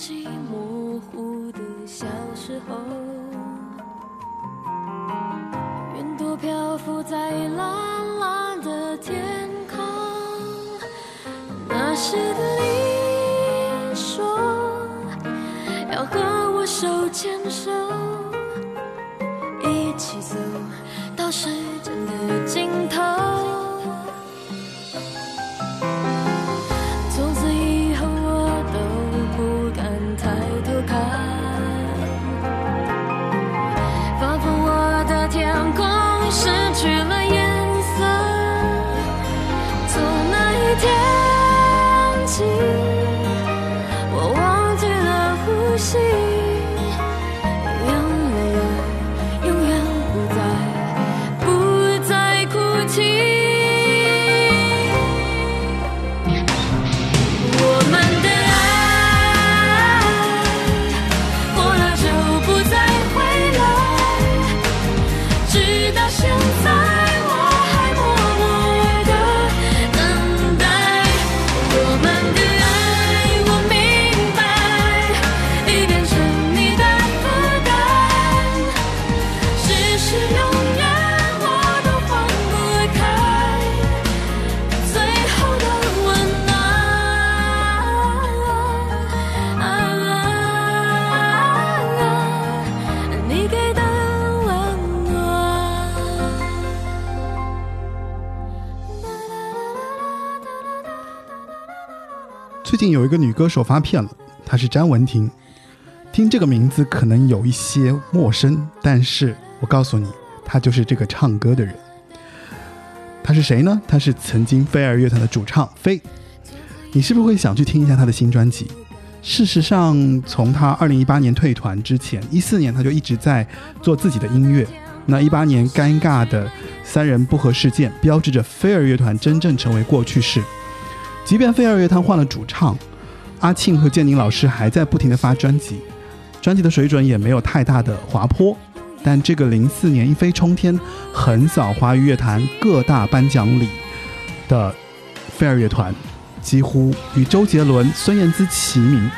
想起模糊的小时候，云朵漂浮在蓝蓝的天空。那时的你说要和我手牵手，有一个女歌手发片了，她是詹雯婷。听这个名字可能有一些陌生，但是我告诉你，她就是这个唱歌的人。她是谁呢？她是曾经飞儿乐团的主唱飞。你是不是会想去听一下她的新专辑？事实上，从她2018年退团之前，14年她就一直在做自己的音乐。那一八年尴尬的三人不和事件，标志着飞儿乐团真正成为过去式。即便飞儿乐团换了主唱，阿庆和建宁老师还在不停的发专辑，专辑的水准也没有太大的滑坡。但这个零四年一飞冲天，横扫华语乐坛各大颁奖礼的飞儿乐团，几乎与周杰伦、孙燕姿齐名。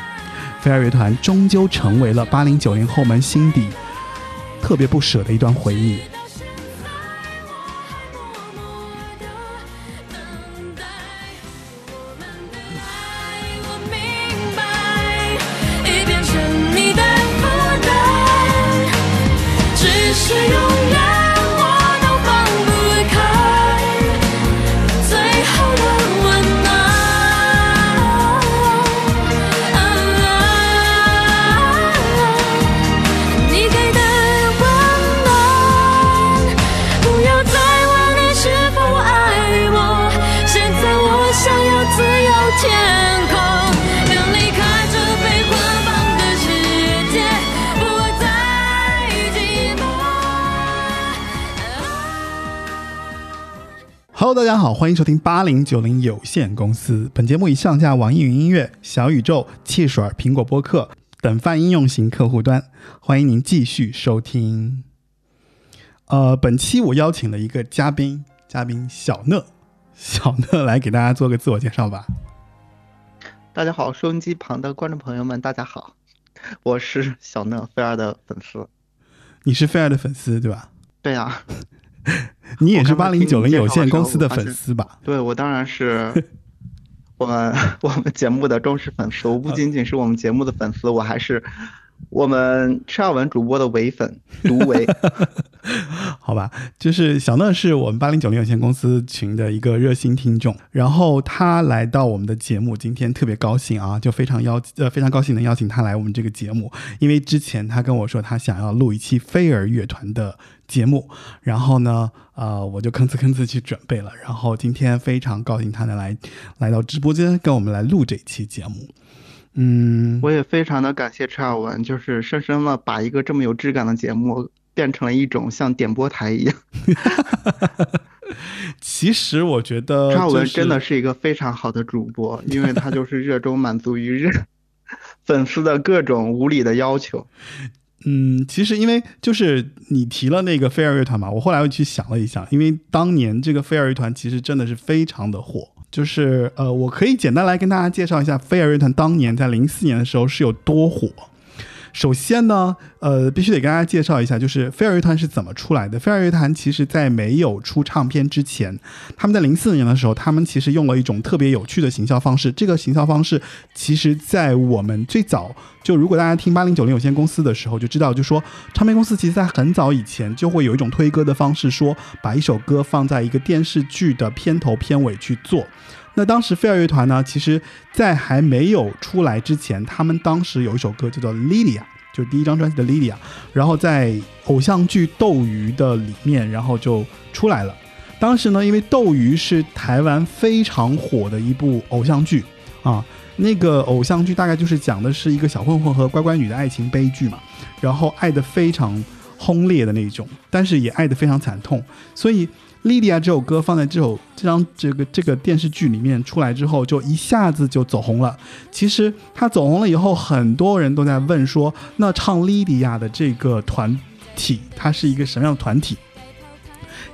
飞儿乐团终究成为了八零九零后们心底特别不舍的一段回忆。Hello，大家好，欢迎收听八零九零有限公司。本节目已上架网易云音乐、小宇宙、汽水、苹果播客等泛应用型客户端，欢迎您继续收听。呃，本期我邀请了一个嘉宾，嘉宾小乐，小乐来给大家做个自我介绍吧。大家好，收音机旁的观众朋友们，大家好，我是小乐菲儿的粉丝。你是菲儿的粉丝对吧？对呀、你也是八零九零有限公司的粉丝吧？对我当然是 我们 我们节目的忠实粉丝。我不仅仅是我们节目的粉丝，我还是我们赤尔文主播的唯粉，独唯。好吧，就是小乐是我们八零九零有限公司群的一个热心听众，然后他来到我们的节目，今天特别高兴啊，就非常邀呃非常高兴能邀请他来我们这个节目，因为之前他跟我说他想要录一期飞儿乐团的节目，然后呢，呃，我就吭哧吭哧去准备了，然后今天非常高兴他能来来到直播间跟我们来录这期节目，嗯，我也非常的感谢陈尔文，就是深深的把一个这么有质感的节目变成了一种像点播台一样。其实我觉得、就是，赤尔文真的是一个非常好的主播，因为他就是热衷满足于热粉丝的各种无理的要求。嗯，其实因为就是你提了那个飞儿乐团嘛，我后来又去想了一下，因为当年这个飞儿乐团其实真的是非常的火，就是呃，我可以简单来跟大家介绍一下飞儿乐团当年在零四年的时候是有多火。首先呢，呃，必须得跟大家介绍一下，就是飞儿乐团是怎么出来的。飞儿乐团其实在没有出唱片之前，他们在零四年的时候，他们其实用了一种特别有趣的行销方式。这个行销方式，其实在我们最早就如果大家听八零九零有限公司的时候，就知道，就说唱片公司其实在很早以前就会有一种推歌的方式，说把一首歌放在一个电视剧的片头片尾去做。那当时飞儿乐团呢，其实在还没有出来之前，他们当时有一首歌叫做《Lilia》，就是第一张专辑的《Lilia》，然后在偶像剧《斗鱼》的里面，然后就出来了。当时呢，因为《斗鱼》是台湾非常火的一部偶像剧啊，那个偶像剧大概就是讲的是一个小混混和乖乖女的爱情悲剧嘛，然后爱的非常轰烈的那种，但是也爱的非常惨痛，所以。莉莉亚这首歌放在这首这张这个这个电视剧里面出来之后，就一下子就走红了。其实他走红了以后，很多人都在问说，那唱莉莉亚的这个团体，它是一个什么样的团体？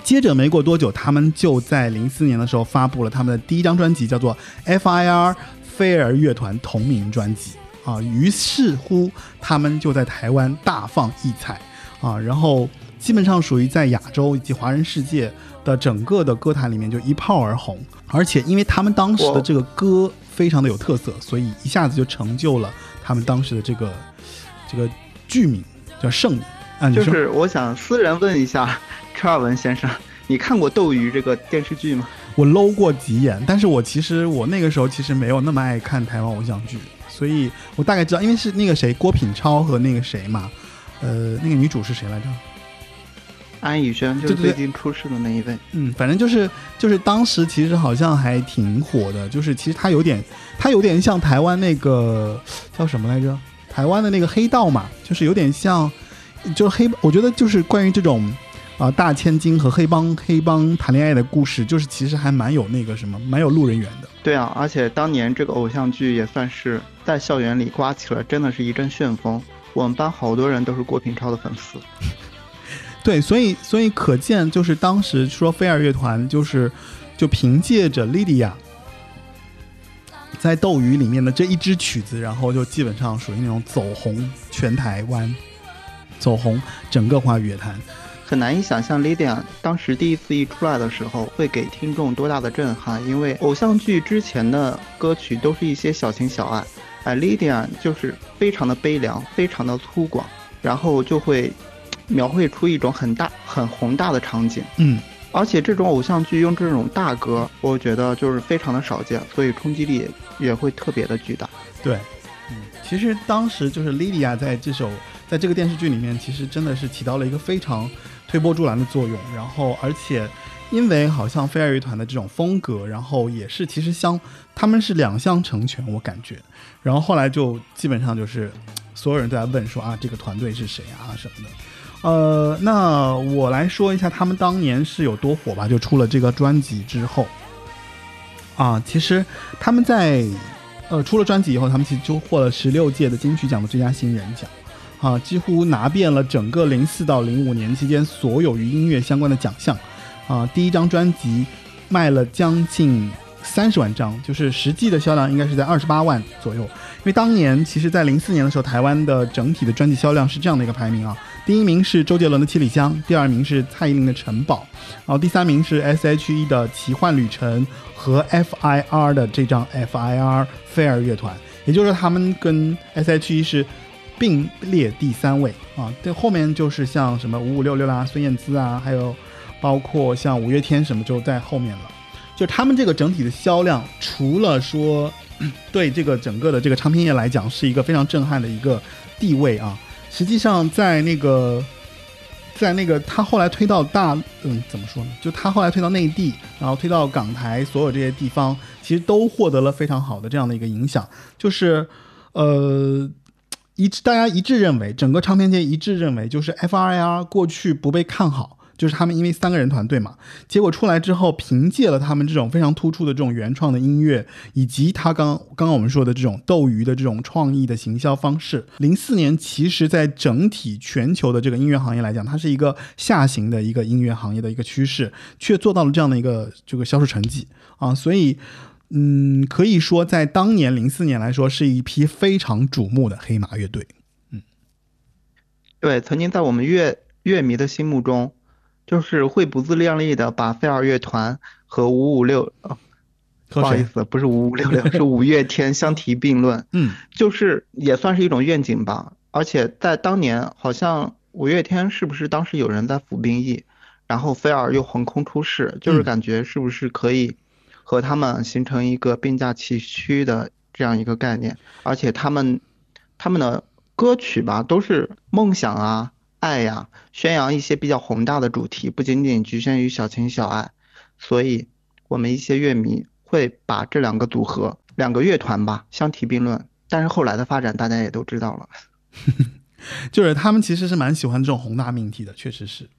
接着没过多久，他们就在零四年的时候发布了他们的第一张专辑，叫做《F.I.R. 飞儿乐团同名专辑》啊。于是乎，他们就在台湾大放异彩啊，然后基本上属于在亚洲以及华人世界。的整个的歌坛里面就一炮而红，而且因为他们当时的这个歌非常的有特色，所以一下子就成就了他们当时的这个这个剧名叫盛名。啊，就是我想私人问一下车尔文先生，你看过《斗鱼》这个电视剧吗？我搂过几眼，但是我其实我那个时候其实没有那么爱看台湾偶像剧，所以我大概知道，因为是那个谁郭品超和那个谁嘛，呃，那个女主是谁来着？安以轩就是最近出事的那一位。嗯，反正就是就是当时其实好像还挺火的，就是其实他有点他有点像台湾那个叫什么来着？台湾的那个黑道嘛，就是有点像，就是黑。我觉得就是关于这种啊大千金和黑帮黑帮谈恋爱的故事，就是其实还蛮有那个什么，蛮有路人缘的。对啊，而且当年这个偶像剧也算是在校园里刮起了真的是一阵旋风，我们班好多人都是郭品超的粉丝。对，所以所以可见，就是当时说飞儿乐团，就是就凭借着莉莉娅在《斗鱼》里面的这一支曲子，然后就基本上属于那种走红全台湾，走红整个华语乐坛。很难以想象莉莉娅当时第一次一出来的时候，会给听众多大的震撼，因为偶像剧之前的歌曲都是一些小情小爱，哎，莉莉娅就是非常的悲凉，非常的粗犷，然后就会。描绘出一种很大、很宏大的场景，嗯，而且这种偶像剧用这种大歌，我觉得就是非常的少见，所以冲击力也会特别的巨大。对，嗯，其实当时就是莉莉娅在这首，在这个电视剧里面，其实真的是起到了一个非常推波助澜的作用。然后，而且因为好像飞儿乐团的这种风格，然后也是其实相他们是两相成全，我感觉。然后后来就基本上就是所有人都在问说啊，这个团队是谁啊什么的。呃，那我来说一下他们当年是有多火吧。就出了这个专辑之后，啊，其实他们在呃出了专辑以后，他们其实就获了十六届的金曲奖的最佳新人奖，啊，几乎拿遍了整个零四到零五年期间所有与音乐相关的奖项，啊，第一张专辑卖了将近三十万张，就是实际的销量应该是在二十八万左右。因为当年其实，在零四年的时候，台湾的整体的专辑销量是这样的一个排名啊。第一名是周杰伦的《七里香》，第二名是蔡依林的《城堡》，然后第三名是 S.H.E 的《奇幻旅程》和 F.I.R 的这张 F.I.R 飞儿乐团，也就是说他们跟 S.H.E 是并列第三位啊。这，后面就是像什么五五六六啦、孙燕姿啊，还有包括像五月天什么就在后面了。就他们这个整体的销量，除了说对这个整个的这个唱片业来讲是一个非常震撼的一个地位啊。实际上，在那个，在那个，他后来推到大，嗯，怎么说呢？就他后来推到内地，然后推到港台，所有这些地方，其实都获得了非常好的这样的一个影响。就是，呃，一致，大家一致认为，整个唱片界一致认为，就是 F.R.I.R 过去不被看好。就是他们因为三个人团队嘛，结果出来之后，凭借了他们这种非常突出的这种原创的音乐，以及他刚刚刚我们说的这种斗鱼的这种创意的行销方式，零四年其实在整体全球的这个音乐行业来讲，它是一个下行的一个音乐行业的一个趋势，却做到了这样的一个这个销售成绩啊，所以嗯，可以说在当年零四年来说，是一批非常瞩目的黑马乐队。嗯对，曾经在我们乐乐迷的心目中，就是会不自量力的把飞儿乐团和五五六，呃不？好意思，不是五五六六，是五月天相提并论，嗯，就是也算是一种愿景吧。而且在当年，好像五月天是不是当时有人在服兵役，然后飞儿又横空出世，就是嗯感觉是不是可以和他们形成一个并驾齐驱的这样一个概念？而且他们他们的歌曲吧，都是梦想啊、爱呀、宣扬一些比较宏大的主题，不仅仅局限于小情小爱。所以，我们一些乐迷会把这两个组合、两个乐团吧相提并论。但是后来的发展，大家也都知道了。就是他们其实是蛮喜欢这种宏大命题的，确实是。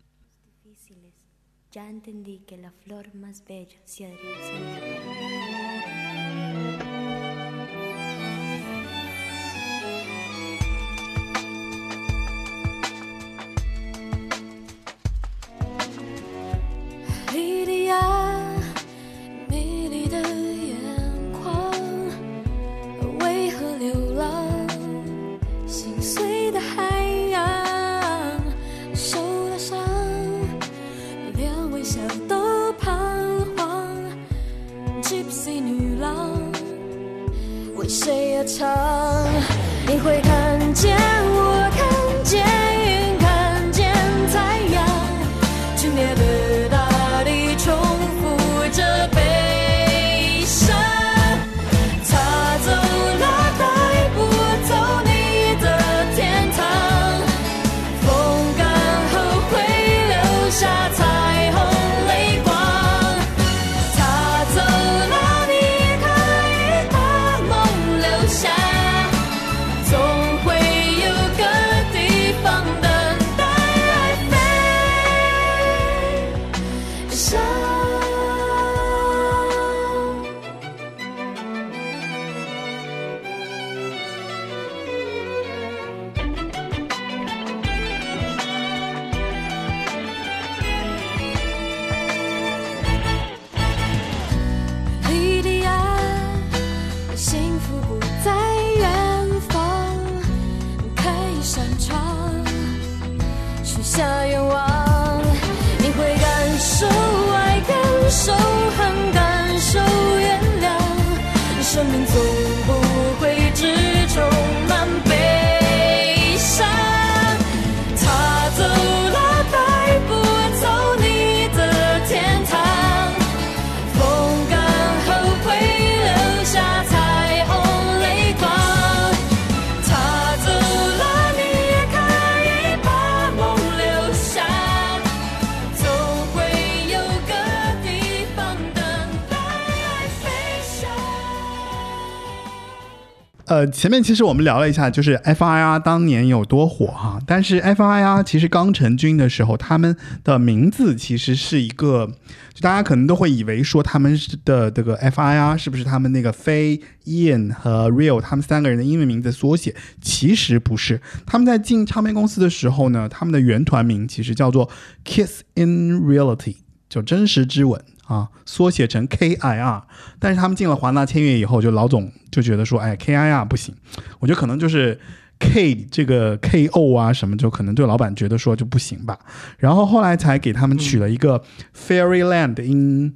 前面其实我们聊了一下，就是 FIR 当年有多火哈，但是 FIR 其实刚成军的时候，他们的名字其实是一个，就大家可能都会以为说他们的这个 FIR 是不是他们那个飞、Ian 和 Real 他们三个人的英文名字缩写？其实不是，他们在进唱片公司的时候呢，他们的原团名其实叫做 Kiss in Reality，就真实之吻。啊，缩写成 KIR，但是他们进了华纳签约以后，就老总就觉得说，哎，KIR 不行，我觉得可能就是 K 这个 KO 啊什么，就可能对老板觉得说就不行吧。然后后来才给他们取了一个 Fairyland in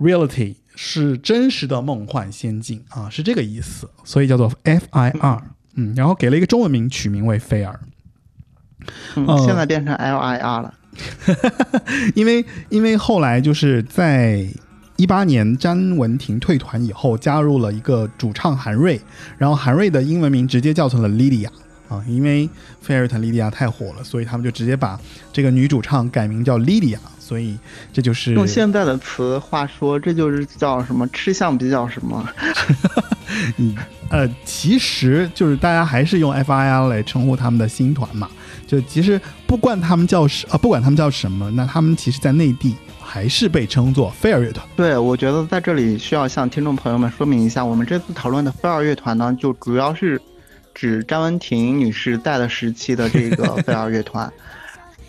Reality，是真实的梦幻仙境啊，是这个意思，所以叫做 FIR。嗯，然后给了一个中文名，取名为菲尔。嗯呃，现在变成 LIR 了。因为因为后来就是在一八年詹雯婷退团以后，加入了一个主唱韩瑞，然后韩瑞的英文名直接叫成了 Lydia 啊，因为菲尔特莉迪亚太火了，所以他们就直接把这个女主唱改名叫 Lydia，所以这就是用现在的词话说，这就是叫什么吃相比较什么。嗯呃，其实就是大家还是用 FIR 来称呼他们的新团嘛。就其实不管他们叫什啊，不管他们叫什么，那他们其实在内地还是被称作飞儿乐团。对，我觉得在这里需要向听众朋友们说明一下，我们这次讨论的飞儿乐团呢，就主要是指詹雯婷女士在的时期的这个 飞儿乐团。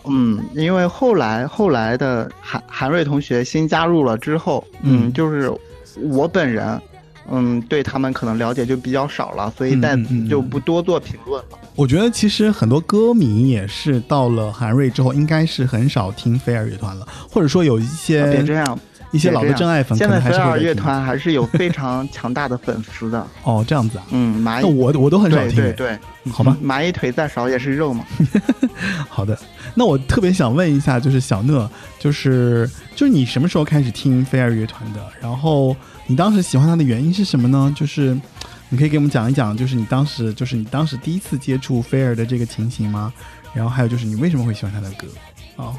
嗯，因为后来后来的韩韩瑞同学新加入了之后，嗯嗯，就是我本人，嗯，对他们可能了解就比较少了，所以在嗯嗯嗯此就不多做评论了。我觉得其实很多歌迷也是到了韩瑞之后，应该是很少听飞儿乐团了，或者说有一些别这样，一些老的真爱粉可现在能还飞儿乐是会在听团还是有非常强大的粉丝的。哦这样子啊。嗯，蚂那蚁，我我都很少听，对对，好吧嗯蚂蚁腿再少也是肉嘛。好的，那我特别想问一下，就是小讷，就是就是你什么时候开始听飞儿乐团的？然后你当时喜欢他的原因是什么呢？就是你可以给我们讲一讲，就是你当时就是你当时第一次接触菲儿的这个情形吗？然后还有就是你为什么会喜欢他的歌？哦，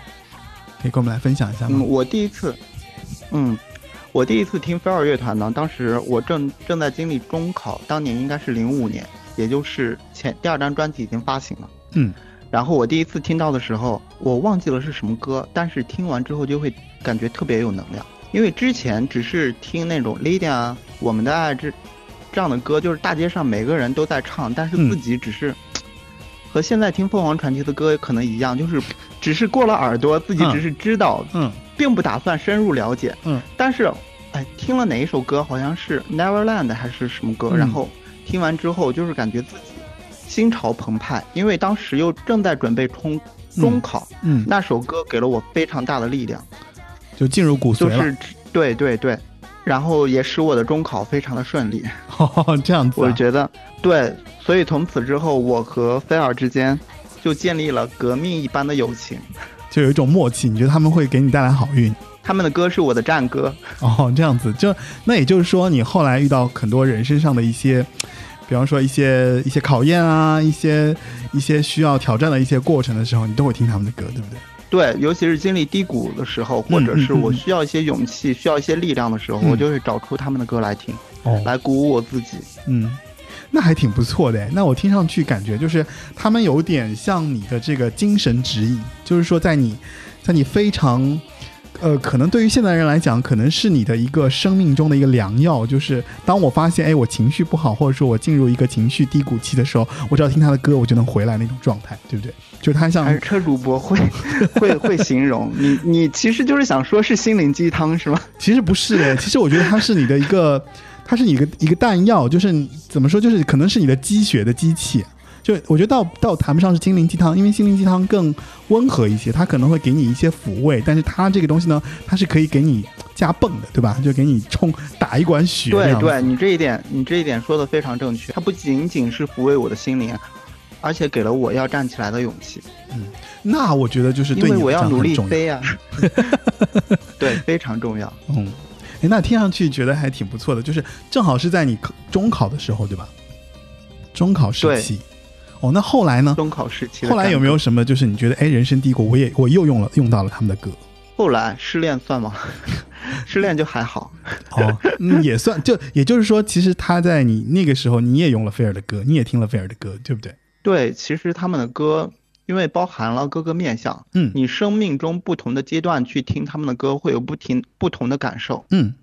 可以跟我们来分享一下吗？嗯，我第一次，嗯，我第一次听菲儿乐团呢，当时我正正在经历中考，当年应该是零五年，也就是前第二张专辑已经发行了。嗯，然后我第一次听到的时候，我忘记了是什么歌，但是听完之后就会感觉特别有能量，因为之前只是听那种 Lydia 啊、我们的爱这这样的歌，就是大街上每个人都在唱，但是嗯自己只是。和现在听凤凰传奇的歌可能一样，就是只是过了耳朵，自己嗯只是知道，嗯并不打算深入了解。嗯，但是，哎，听了哪一首歌，好像是 Neverland 还是什么歌，嗯然后听完之后，就是感觉自己心潮澎湃，因为当时又正在准备冲中考，嗯，那首歌给了我非常大的力量，就进入骨髓了。就是对对对，然后也使我的中考非常的顺利。哦，这样子、啊。我觉得对，所以从此之后，我和菲尔之间就建立了革命一般的友情。就有一种默契，你觉得他们会给你带来好运？他们的歌是我的战歌。哦，这样子，就那也就是说，你后来遇到很多人身上的一些，比方说一些一些考验啊，一些一些需要挑战的一些过程的时候，你都会听他们的歌，对不对？对，尤其是经历低谷的时候，或者是我需要一些勇气、需要一些力量的时候，嗯我就会找出他们的歌来听，哦，来鼓舞我自己。嗯，那还挺不错的。那我听上去感觉就是他们有点像你的这个精神指引，就是说在你在你非常。呃，可能对于现代人来讲，可能是你的一个生命中的一个良药。就是当我发现，哎，我情绪不好，或者说我进入一个情绪低谷期的时候，我只要听他的歌，我就能回来那种状态，对不对？就是他像车主播会会会形容你，你其实就是想说是心灵鸡汤是吗？其实不是的，其实我觉得它是你的一个，它是你一个一个弹药，就是怎么说，就是可能是你的积血的机器。就我觉得倒倒谈不上是心灵鸡汤，因为心灵鸡汤更温和一些，它可能会给你一些抚慰，但是它这个东西呢，它是可以给你加泵的，对吧？就给你冲打一管血。对对，你这一点你这一点说的非常正确。它不仅仅是抚慰我的心灵，而且给了我要站起来的勇气，嗯那我觉得就是因对你来为我要努。力飞呀、对，非常重要。嗯，哎，那听上去觉得还挺不错的，就是正好是在你中考的时候，对吧？中考时期。哦，那后来呢？中考时期后来有没有什么就是你觉得哎人生低谷，我也我又用了用到了他们的歌后来失恋算吗？失恋就还好。哦，嗯，也算 就也就是说，其实他在你那个时候你也用了菲尔的歌，你也听了菲尔的歌，对不对？对，其实他们的歌，因为包含了各个面相，嗯你生命中不同的阶段去听他们的歌，会有不停不同的感受。嗯，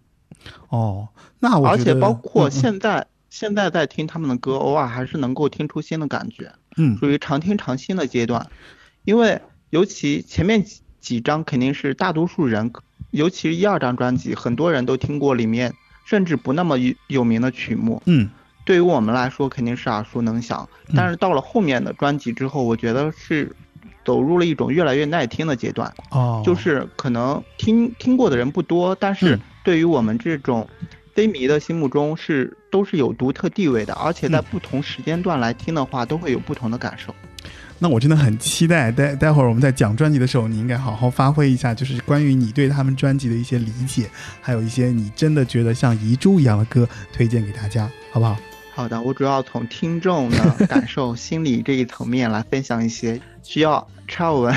哦，那我而且包括嗯现在、现在在听他们的歌，偶尔还是能够听出新的感觉，嗯。属于常听常新的阶段。因为尤其前面几几张肯定是大多数人，尤其是一二张专辑，很多人都听过里面甚至不那么有有名的曲目。嗯。对于我们来说肯定是耳熟能详，但是到了后面的专辑之后，我觉得是走入了一种越来越耐听的阶段，哦，就是可能听听过的人不多，但是嗯。对于我们这种非迷的心目中是都是有独特地位的，而且在嗯不同时间段来听的话，都会有不同的感受。那我真的很期待，待待会儿我们在讲专辑的时候，你应该好好发挥一下，就是关于你对他们专辑的一些理解，还有一些你真的觉得像遗珠一样的歌推荐给大家，好不好？好的，我主要从听众的感受、心理这一层面来分享一些，需要超文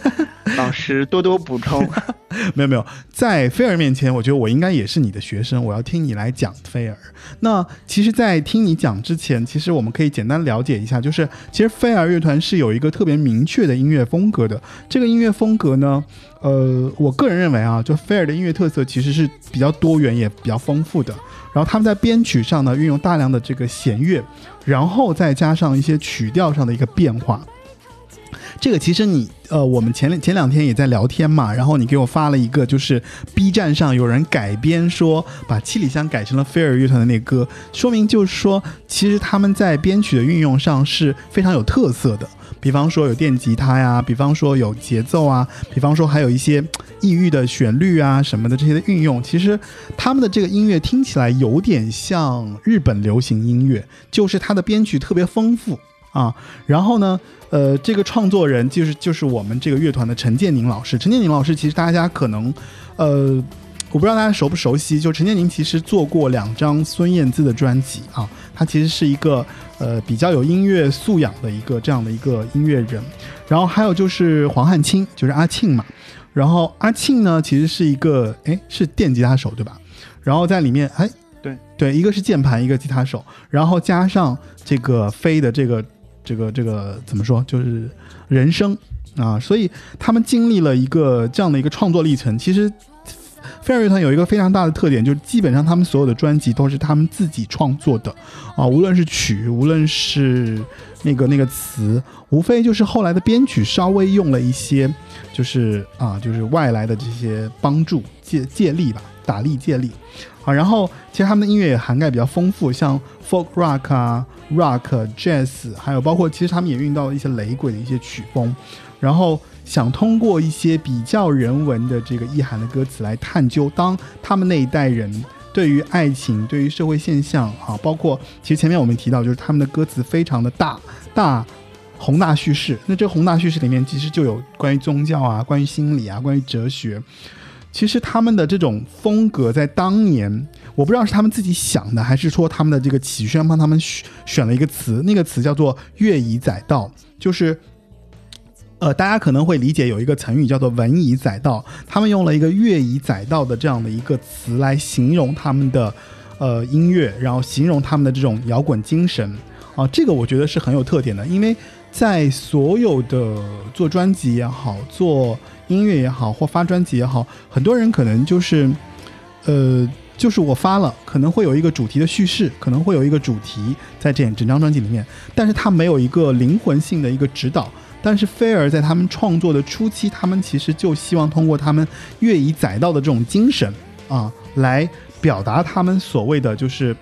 老师多多补充。没有没有，在菲尔面前，我觉得我应该也是你的学生，我要听你来讲菲尔。那其实，在听你讲之前，其实我们可以简单了解一下，就是其实菲尔乐团是有一个特别明确的音乐风格的。这个音乐风格呢，呃，我个人认为啊，就菲尔的音乐特色其实是比较多元也比较丰富的。然后他们在编曲上呢，运用大量的这个弦乐，然后再加上一些曲调上的一个变化。这个其实你呃，我们前两前两天也在聊天嘛，然后你给我发了一个，就是 B 站上有人改编说把七里香改成了飞儿乐团的那歌，说明就是说，其实他们在编曲的运用上是非常有特色的。比方说有电吉他呀，比方说有节奏啊，比方说还有一些异域的旋律啊什么的这些的运用，其实他们的这个音乐听起来有点像日本流行音乐，就是它的编曲特别丰富啊。然后呢，呃，这个创作人就是就是我们这个乐团的陈建宁老师。陈建宁老师其实大家可能，呃。我不知道大家熟不熟悉，就陈建宁其实做过两张孙燕姿的专辑啊，他其实是一个呃比较有音乐素养的一个这样的一个音乐人。然后还有就是黄汉卿，就是阿庆嘛。然后阿庆呢，其实是一个哎是电吉他手对吧？然后在里面哎对对，一个是键盘，一个吉他手，然后加上这个飞的这个这个这个怎么说，就是人生啊，所以他们经历了一个这样的一个创作历程，其实。飞儿乐团有一个非常大的特点，就是基本上他们所有的专辑都是他们自己创作的，啊，无论是曲，无论是那个那个词，无非就是后来的编曲稍微用了一些，就是啊，就是外来的这些帮助借借力吧，打力借力，啊，然后其实他们的音乐也涵盖比较丰富，像 folk rock 啊，rock jazz，还有包括其实他们也运用到了一些雷鬼的一些曲风，然后。想通过一些比较人文的这个意涵的歌词来探究，当他们那一代人对于爱情、对于社会现象啊，包括其实前面我们提到，就是他们的歌词非常的大大宏大叙事。那这宏大叙事里面其实就有关于宗教啊、关于心理啊、关于哲学。其实他们的这种风格在当年，我不知道是他们自己想的，还是说他们的这个启轩帮他们选选了一个词，那个词叫做“乐以载道”，就是。呃，大家可能会理解有一个成语叫做“文以载道”，他们用了一个“乐以载道”的这样的一个词来形容他们的呃音乐，然后形容他们的这种摇滚精神啊，这个我觉得是很有特点的，因为在所有的做专辑也好，做音乐也好，或发专辑也好，很多人可能就是呃，就是我发了，可能会有一个主题的叙事，可能会有一个主题在这整张专辑里面，但是它没有一个灵魂性的一个指导。但是菲儿在他们创作的初期，他们其实就希望通过他们乐以载道的这种精神啊，来表达他们所谓的就是，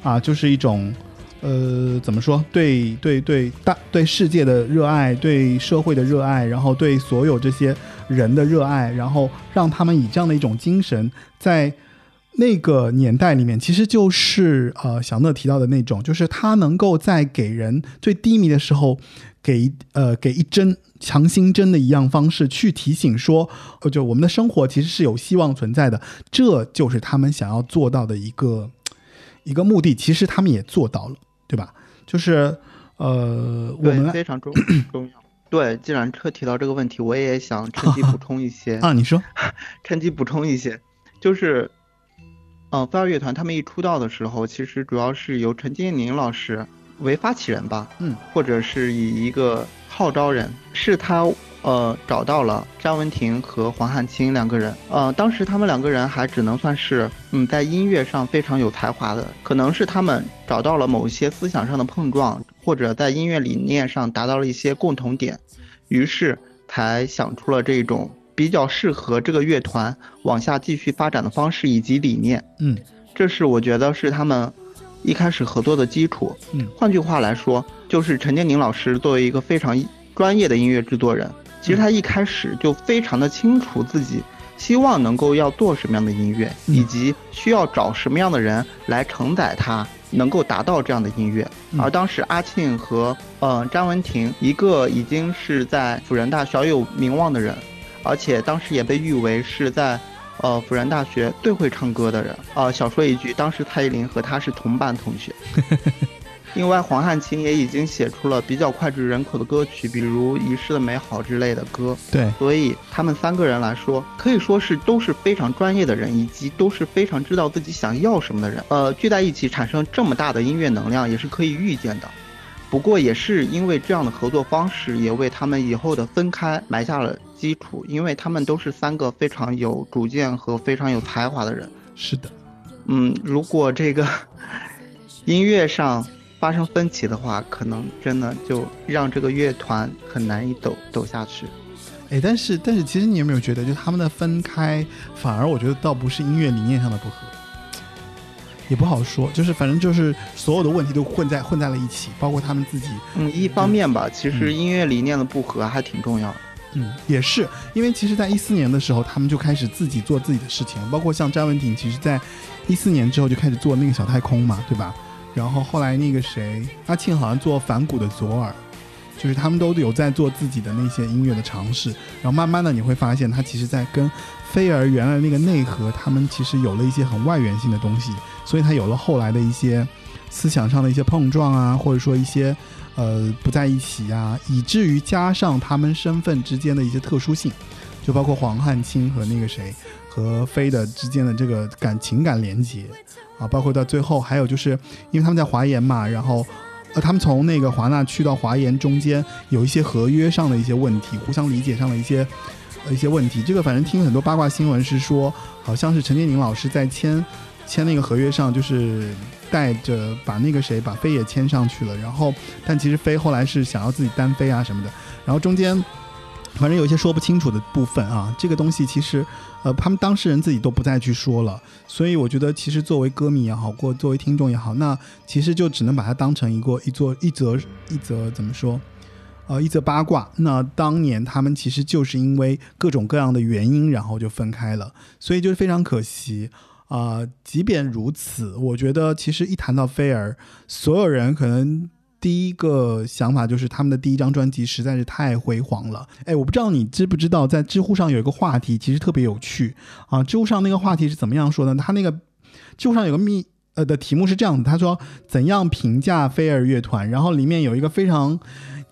啊，就是一种，呃，怎么说？对对对，大对世界的热爱，对社会的热爱，然后对所有这些人的热爱，然后让他们以这样的一种精神，在那个年代里面，其实就是呃小乐提到的那种，就是他能够在给人最低迷的时候。给呃给一针强心针的一样方式去提醒说，呃就我们的生活其实是有希望存在的，这就是他们想要做到的一个一个目的。其实他们也做到了，对吧？就是呃，我们非常重 重要。对，既然特提到这个问题，我也想趁机补充一些 啊。你说，趁机补充一些，就是嗯，飞儿乐团他们一出道的时候，其实主要是由陈建宁老师。为发起人吧，嗯，或者是以一个号召人，是他，呃，找到了张文婷和黄汉卿两个人，呃，当时他们两个人还只能算是，嗯，在音乐上非常有才华的，可能是他们找到了某些思想上的碰撞，或者在音乐理念上达到了一些共同点，于是才想出了这种比较适合这个乐团往下继续发展的方式以及理念，嗯，这是我觉得是他们。一开始合作的基础，嗯，换句话来说，就是陈建宁老师作为一个非常专业的音乐制作人，其实他一开始就非常的清楚自己希望能够要做什么样的音乐，以及需要找什么样的人来承载他，能够达到这样的音乐。而当时阿庆和呃张文婷，一个已经是在辅仁大小有名望的人，而且当时也被誉为是在。呃，辅仁大学最会唱歌的人。呃，小说一句，当时蔡依林和他是同班同学。另外，黄汉卿也已经写出了比较脍炙人口的歌曲，比如《遗失的美好》之类的歌。对，所以他们三个人来说，可以说是都是非常专业的人，以及都是非常知道自己想要什么的人。呃，聚在一起产生这么大的音乐能量，也是可以预见的。不过，也是因为这样的合作方式，也为他们以后的分开埋下了。基础，因为他们都是三个非常有主见和非常有才华的人。是的，嗯，如果这个 音乐上发生分歧的话，可能真的就让这个乐团很难以走走下去。哎，但是但是，其实你有没有觉得，就他们的分开，反而我觉得倒不是音乐理念上的不合，也不好说，就是反正就是所有的问题都混在混在了一起，包括他们自己。嗯，一方面吧，其实嗯音乐理念的不合还挺重要的。嗯，也是，因为其实，在一四年的时候，他们就开始自己做自己的事情，包括像詹雯婷，其实在一四年之后就开始做那个小太空嘛，对吧？然后后来那个谁，阿庆好像做反骨的左耳，就是他们都有在做自己的那些音乐的尝试，然后慢慢的你会发现，他其实在跟飞儿原来那个内核，他们其实有了一些很外源性的东西，所以他有了后来的一些思想上的一些碰撞啊，或者说一些。呃，不在一起呀、以至于加上他们身份之间的一些特殊性，就包括黄汉卿和那个谁和飞的之间的这个感情感连接啊，包括到最后还有就是因为他们在华研嘛，然后呃他们从那个华纳去到华研中间有一些合约上的一些问题，互相理解上的一些呃一些问题，这个反正听很多八卦新闻是说，好像是陈建宁老师在签签那个合约上就是。带着把那个谁把飞也签上去了，然后但其实飞后来是想要自己单飞啊什么的，然后中间反正有一些说不清楚的部分啊，这个东西其实呃他们当事人自己都不再去说了，所以我觉得其实作为歌迷也好，或作为听众也好，那其实就只能把它当成一个一座一则一则怎么说？呃，一则八卦。那当年他们其实就是因为各种各样的原因，然后就分开了，所以就是非常可惜。啊、即便如此，我觉得其实一谈到菲儿，所有人可能第一个想法就是他们的第一张专辑实在是太辉煌了。哎，我不知道你知不知道，在知乎上有一个话题，其实特别有趣啊。知乎上那个话题是怎么样说的？他那个知乎上有个密呃的题目是这样子，他说怎样评价飞儿乐团，然后里面有一个非常。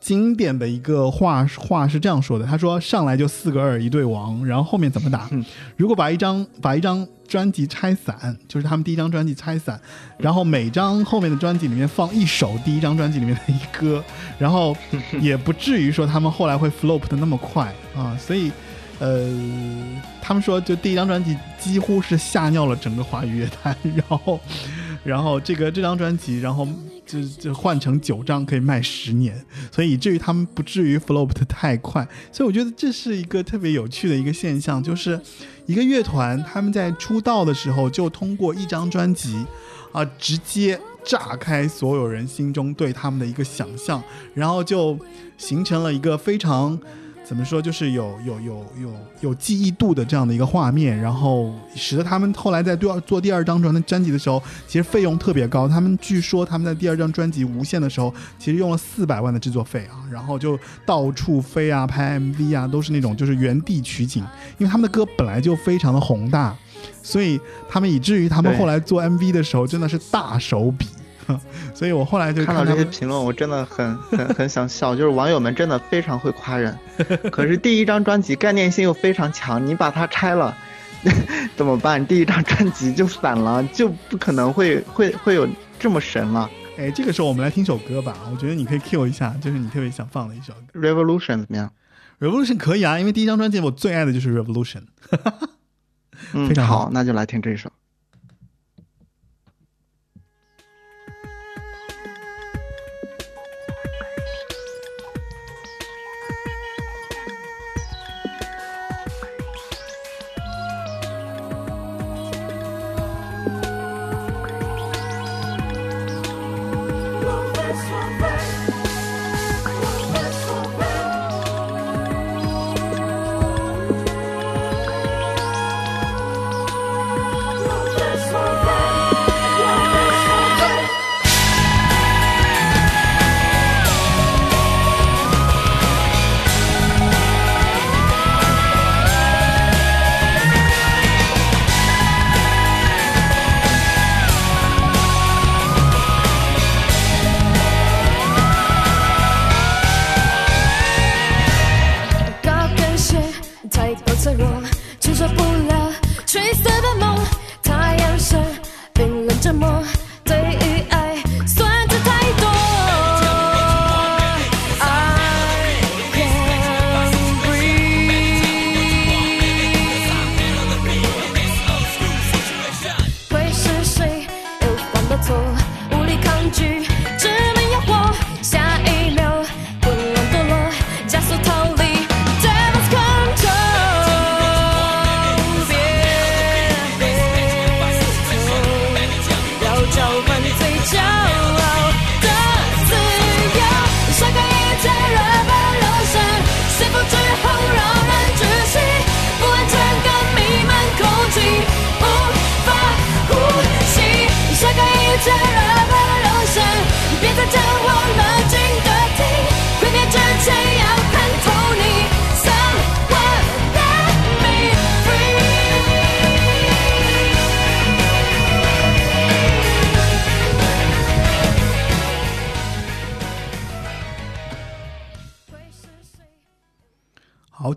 经典的一个话话是这样说的，他说上来就四个二一对王，然后后面怎么打？嗯如果把一张把一张专辑拆散，就是他们第一张专辑拆散，然后每张后面的专辑里面放一首第一张专辑里面的一歌，然后也不至于说他们后来会 flop 的那么快啊，所以。呃，他们说就第一张专辑几乎是吓尿了整个华语乐坛，然后，然后这个这张专辑，然后就就换成九张可以卖十年，所以以至于他们不至于 flop 的太快，所以我觉得这是一个特别有趣的一个现象，就是一个乐团他们在出道的时候就通过一张专辑啊、直接炸开所有人心中对他们的一个想象，然后就形成了一个非常。怎么说，就是有有有有有记忆度的这样的一个画面，然后使得他们后来在第二做第二张专专辑的时候，其实费用特别高。他们据说他们在第二张专辑《无限》的时候，其实用了四百万的制作费啊，然后就到处飞啊，拍 MV 啊，都是那种就是原地取景，因为他们的歌本来就非常的宏大，所以他们以至于他们后来做 MV 的时候真的是大手笔。所以我后来就看到这些评论，我真的很很很想笑。就是网友们真的非常会夸人，可是第一张专辑概念性又非常强，你把它拆了，怎么办？第一张专辑就散了，就不可能会会会有这么神了。哎，这个时候我们来听首歌吧，我觉得你可以 cue 一下，就是你特别想放的一首歌。Revolution 怎么样？Revolution 可以啊，因为第一张专辑我最爱的就是 Revolution。嗯，非常好好，那就来听这首。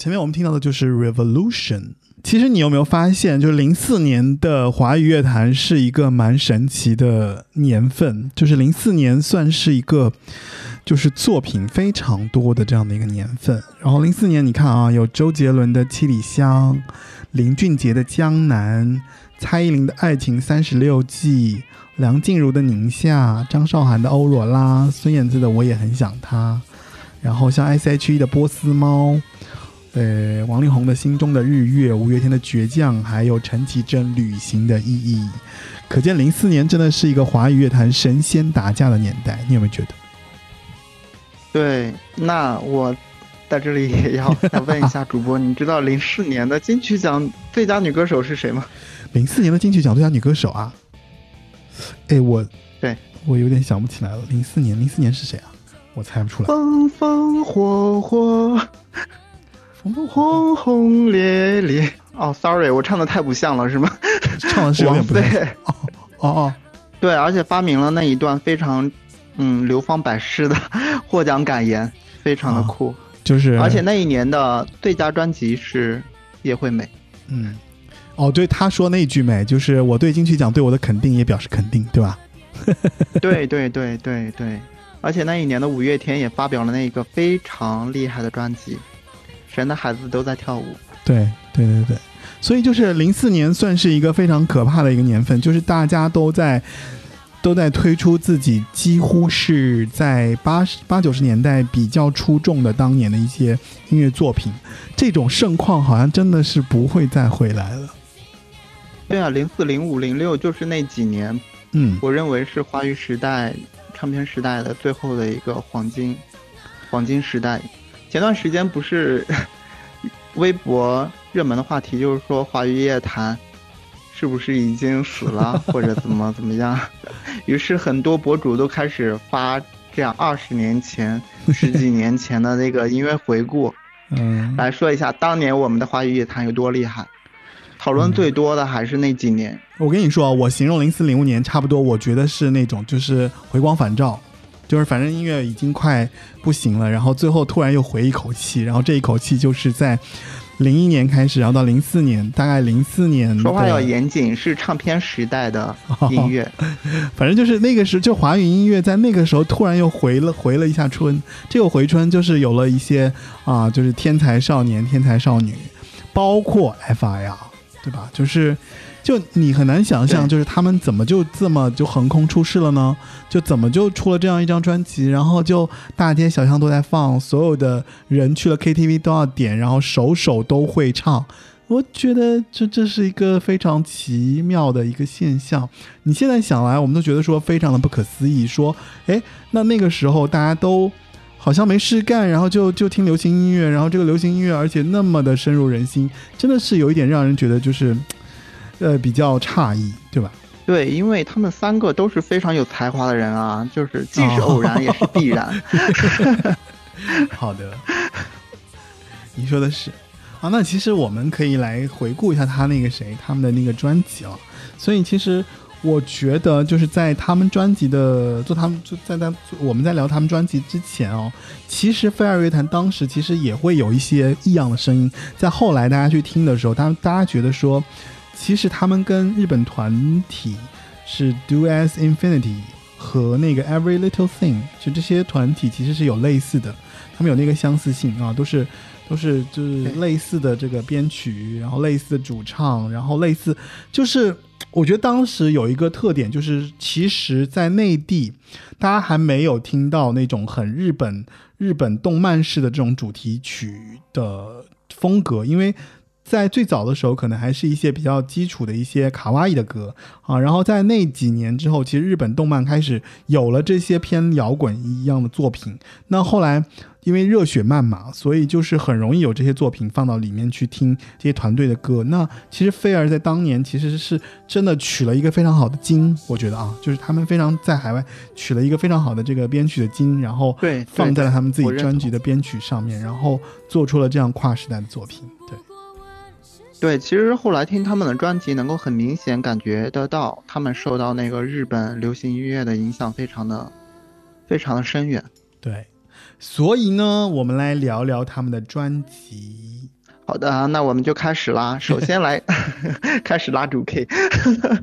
前面我们听到的就是 Revolution。其实你有没有发现，就是零四年的华语乐坛是一个蛮神奇的年份，就是零四年算是一个就是作品非常多的这样的一个年份。然后零四年你看啊，有周杰伦的《七里香》，林俊杰的《江南》，蔡依林的《爱情三十六计》，梁静茹的《宁夏》，张韶涵的《欧若拉》，孙燕姿的《我也很想他》。然后像 S.H.E 的波斯猫，呃，王力宏的心中的日月，五月天的倔强，还有陈绮贞旅行的意义。可见零四年真的是一个华语乐坛神仙打架的年代，你有没有觉得？对，那我在这里也要 要问一下主播，你知道零四年的金曲奖最佳女歌手是谁吗？零四年的金曲奖最佳女歌手啊？哎，我对我有点想不起来了。零四年，零四年是谁啊？我猜不出来。风风火火，轰轰烈烈。哦，sorry，我唱的太不像了，是吗？唱的是有点不王太菲。哦哦哦，对，而且发明了那一段非常嗯流芳百世的获奖感言，非常的哦酷。就是而且那一年的最佳专辑是叶惠美。嗯，哦，对，他说那句美，就是我对金曲奖对我的肯定也表示肯定，对吧？对对对对对，而且那一年的五月天也发表了那个非常厉害的专辑《神的孩子都在跳舞》。对对对对，所以就是零四年算是一个非常可怕的一个年份，就是大家都在都在推出自己几乎是在八十八九十年代比较出众的当年的一些音乐作品，这种盛况好像真的是不会再回来了。对啊，零四、零五、零六就是那几年，嗯，我认为是华语时代唱片时代的最后的一个黄金黄金时代。前段时间不是 微博热门的话题，就是说华语乐坛是不是已经死了，或者怎么怎么样？于是很多博主都开始发这样二十年前、十几年前的那个音乐回顾，嗯，来说一下当年我们的华语乐坛有多厉害。讨论最多的还是那几年。我跟你说啊，我形容零四零五年差不多，我觉得是那种就是回光返照，就是反正音乐已经快不行了，然后最后突然又回一口气，然后这一口气就是在零一年开始，然后到零四年，大概零四年说话要，严谨，是唱片时代的 音乐。反正就是那个时就华语音乐在那个时候突然又回了回了一下春，这个回春就是有了一些啊，就是天才少年、天才少女，包括 FIR，对吧？就是。就你很难想象，就是他们怎么就这么就横空出世了呢？就怎么就出了这样一张专辑，然后就大街小巷都在放，所有的人去了 KTV 都要点，然后首首都会唱。我觉得这这是一个非常奇妙的一个现象。你现在想来，我们都觉得说非常的不可思议。说，哎，那那个时候大家都好像没事干，然后就就听流行音乐，然后这个流行音乐而且那么的深入人心，真的是有一点让人觉得就是，呃，比较诧异，对吧？对，因为他们三个都是非常有才华的人啊，就是既是偶然也是必然。好的，你说的是啊。那其实我们可以来回顾一下他那个谁他们的那个专辑啊。所以其实我觉得就是在他们专辑的做他们就在在我们在聊他们专辑之前哦，其实飞儿乐坛当时其实也会有一些异样的声音，在后来大家去听的时候，当大家觉得说，其实他们跟日本团体是 Do as Infinity 和那个 Every Little Thing，就这些团体其实是有类似的，他们有那个相似性啊，都是都是就是类似的这个编曲，然后类似主唱，然后类似就是我觉得当时有一个特点，就是其实在内地大家还没有听到那种很日本日本动漫式的这种主题曲的风格，因为在最早的时候，可能还是一些比较基础的一些卡哇伊的歌啊，然后在那几年之后，其实日本动漫开始有了这些偏摇滚一样的作品。那后来因为热血漫嘛，所以就是很容易有这些作品放到里面去听这些团队的歌。那其实菲儿在当年其实是真的取了一个非常好的经，我觉得啊，就是他们非常在海外取了一个非常好的这个编曲的经，然后对，放在了他们自己专辑的编曲上面，然后做出了这样跨时代的作品。对，对，其实后来听他们的专辑，能够很明显感觉得到，他们受到那个日本流行音乐的影响，非常的、非常的深远。对，所以呢，我们来聊聊他们的专辑。好的，那我们就开始啦。首先来 开始拉主 K。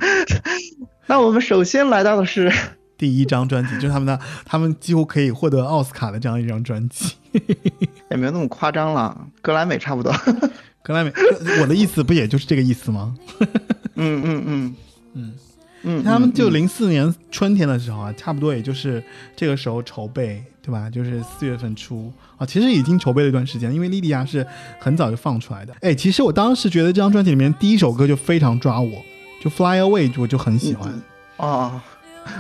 那我们首先来到的是，第一张专辑就是他们的，他们几乎可以获得奥斯卡的这样一张专辑。也没有那么夸张了，格莱美差不多。格莱美，我的意思不也就是这个意思吗？嗯嗯嗯嗯嗯，他们就嗯零四年春天的时候啊，差不多也就是这个时候筹备，对吧？就是四月份出啊，其实已经筹备了一段时间，因为莉莉亚是很早就放出来的。哎，其实我当时觉得这张专辑里面第一首歌就非常抓我，就《Fly Away》，我就很喜欢。哦，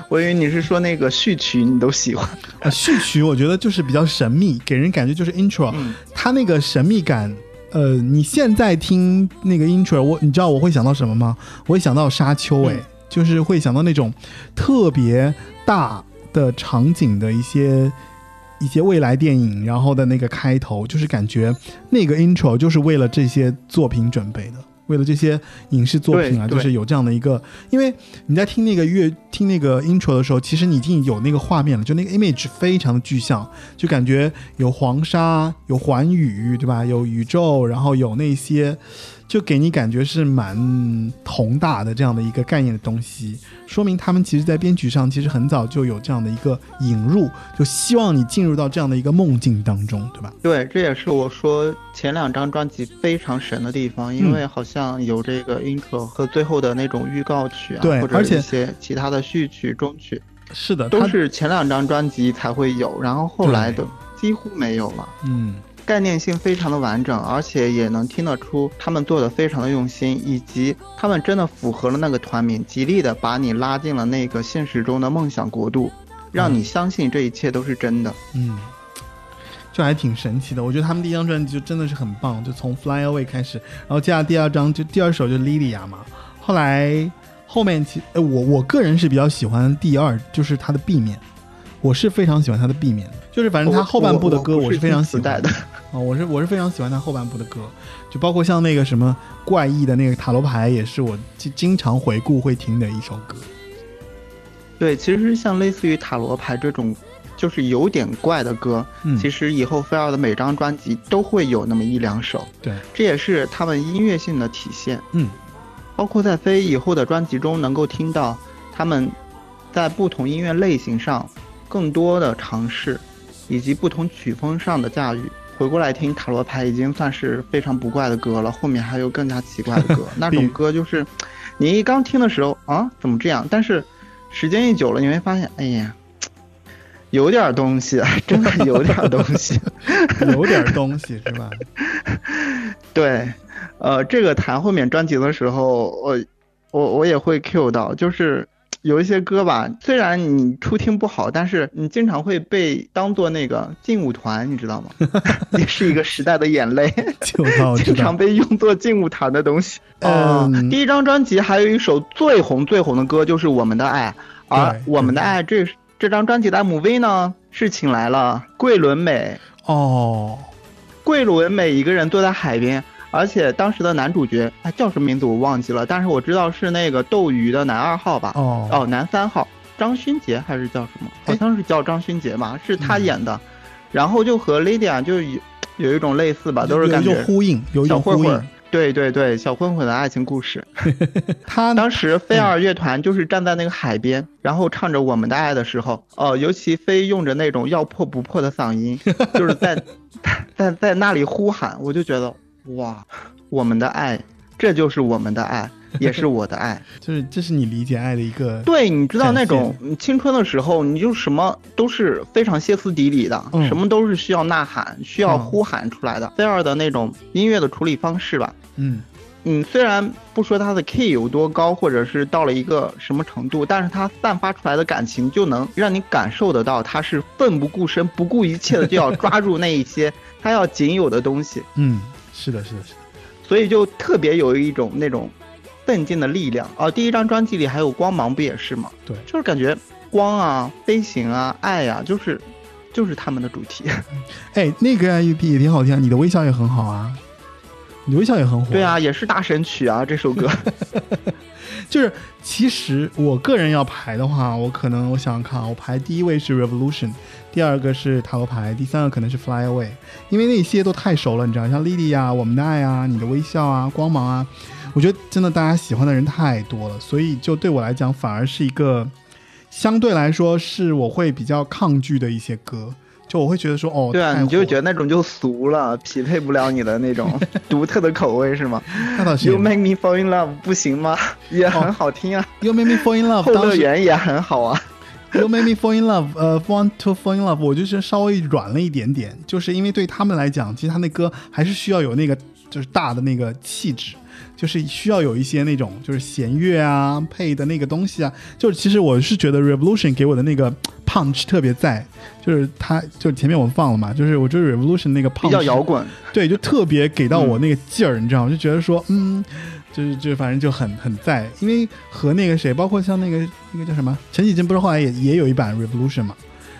我以为你是说那个序曲你都喜欢。啊，序曲我觉得就是比较神秘，给人感觉就是 intro，、嗯它那个神秘感。呃，你现在听那个 intro，我你知道我会想到什么吗？我会想到沙丘，哎、嗯就是会想到那种特别大的场景的一些一些未来电影，然后的那个开头，就是感觉那个 intro 就是为了这些作品准备的，为了这些影视作品啊，就是有这样的一个，因为你在听那个乐听那个 intro 的时候，其实你已经有那个画面了，就那个 image 非常的具象，就感觉有黄沙，有环宇，对吧？有宇宙，然后有那些，就给你感觉是蛮宏大的这样的一个概念的东西，说明他们其实在编曲上其实很早就有这样的一个引入，就希望你进入到这样的一个梦境当中，对吧？对，这也是我说前两张专辑非常神的地方，因嗯为好像有这个 intro 和最后的那种预告曲啊，或者对而且一些其他的序曲、中曲，是的，都它是前两张专辑才会有，然后后来的几乎没有了。嗯。概念性非常的完整，而且也能听得出他们做的非常的用心，以及他们真的符合了那个团名，极力的把你拉进了那个现实中的梦想国度，让你相信这一切都是真的。嗯，就还挺神奇的。我觉得他们第一张专辑就真的是很棒，就从《Fly Away》开始，然后接下来第二张就第二首就《Lilia》嘛。后来后面其呃我我个人是比较喜欢第二，就是它的 B 面，我是非常喜欢它的 B 面，就是反正它后半部的歌我是非常喜欢的。啊、我是我是非常喜欢他后半部的歌，就包括像那个什么怪异的那个塔罗牌，也是我经经常回顾会听的一首歌。对，其实像类似于塔罗牌这种，就是有点怪的歌，嗯，其实以后菲尔的每张专辑都会有那么一两首，对，这也是他们音乐性的体现。嗯，包括在飞以后的专辑中，能够听到他们在不同音乐类型上更多的尝试，以及不同曲风上的驾驭。回过来听塔罗牌已经算是非常不怪的歌了，后面还有更加奇怪的歌，那种歌就是你一刚听的时候啊怎么这样，但是时间一久了，你会发现，哎呀。有点东西，真的有点东西。有点东西是吧？对，呃，这个谈后面专辑的时候，我我我也会 Q 到，就是有一些歌吧，虽然你初听不好，但是你经常会被当做那个劲舞团，你知道吗？也是一个时代的眼泪，经常。被用作劲舞团的东西。呃嗯第一张专辑还有一首最红最红的歌就是《我们的爱》，而《我们的爱》这这张专辑的 MV 呢，是请来了桂纶镁。哦，桂纶镁一个人坐在海边，而且当时的男主角，他，叫什么名字我忘记了，但是我知道是那个斗鱼的男二号吧？哦哦，男三号，张勋杰还是叫什么？好哎像是叫张勋杰吧，是他嗯演的。然后就和 Lydia 就有有一种类似吧，都是感觉种呼应，有一种呼应小混混。。对对对，小混混的爱情故事。他当时飞儿乐团就是站在那个海边，然后唱着《我们的爱》的时候，哦、尤其飞用着那种要破不破的嗓音，就是在 在在那里呼喊，我就觉得哇，我们的爱，这就是我们的爱。也是我的爱。就是这是你理解爱的一个，对，你知道那种嗯青春的时候，你就什么都是非常歇斯底里的，嗯什么都是需要呐喊、需要嗯呼喊出来的。菲尔的那种音乐的处理方式吧，嗯嗯，虽然不说他的 key 有多高，或者是到了一个什么程度，但是他散发出来的感情就能让你感受得到，他是奋不顾身、不顾一切的就要抓住那一些他要仅有的东西，嗯，是的，是的，是的，所以就特别有一种那种奋进的力量。哦，第一张专辑里还有光芒，不也是吗？对就是感觉光啊、飞行啊、爱呀、就是就是他们的主题。哎，那个也也挺好听啊，你的微笑也很好啊，你的微笑也很火，对啊，也是大神曲啊，这首歌。就是其实我个人要排的话，我可能我想想看啊，我排第一位是 Revolution，第二个是塔罗牌，第三个可能是 Fly Away，因为那些都太熟了，你知道，像 Lily 啊、我们的爱啊、你的微笑啊、光芒啊，我觉得真的大家喜欢的人太多了，所以就对我来讲，反而是一个相对来说是我会比较抗拒的一些歌，就我会觉得说，哦，对啊，你就觉得那种就俗了，匹配不了你的那种 独特的口味是吗那倒是？You make me fall in love 不行吗？也很好听啊，You Make Me Fall in Love，后当乐园也很好啊。You made Me Fall in Love，呃，Want to Fall in Love，我就是稍微软了一点点，就是因为对他们来讲，其实他那歌还是需要有那个就是大的那个气质，就是需要有一些那种就是弦乐啊配的那个东西啊，就是其实我是觉得 Revolution 给我的那个 punch 特别在，就是他就前面我放了嘛，就是我觉得 Revolution 那个 punch 比较摇滚，对，就特别给到我那个劲儿，你知道吗？就觉得说，嗯，就是就反正就很很在，因为和那个谁，包括像那个那个叫什么陈绮贞，不是后来也也有一版 Revolution 嘛，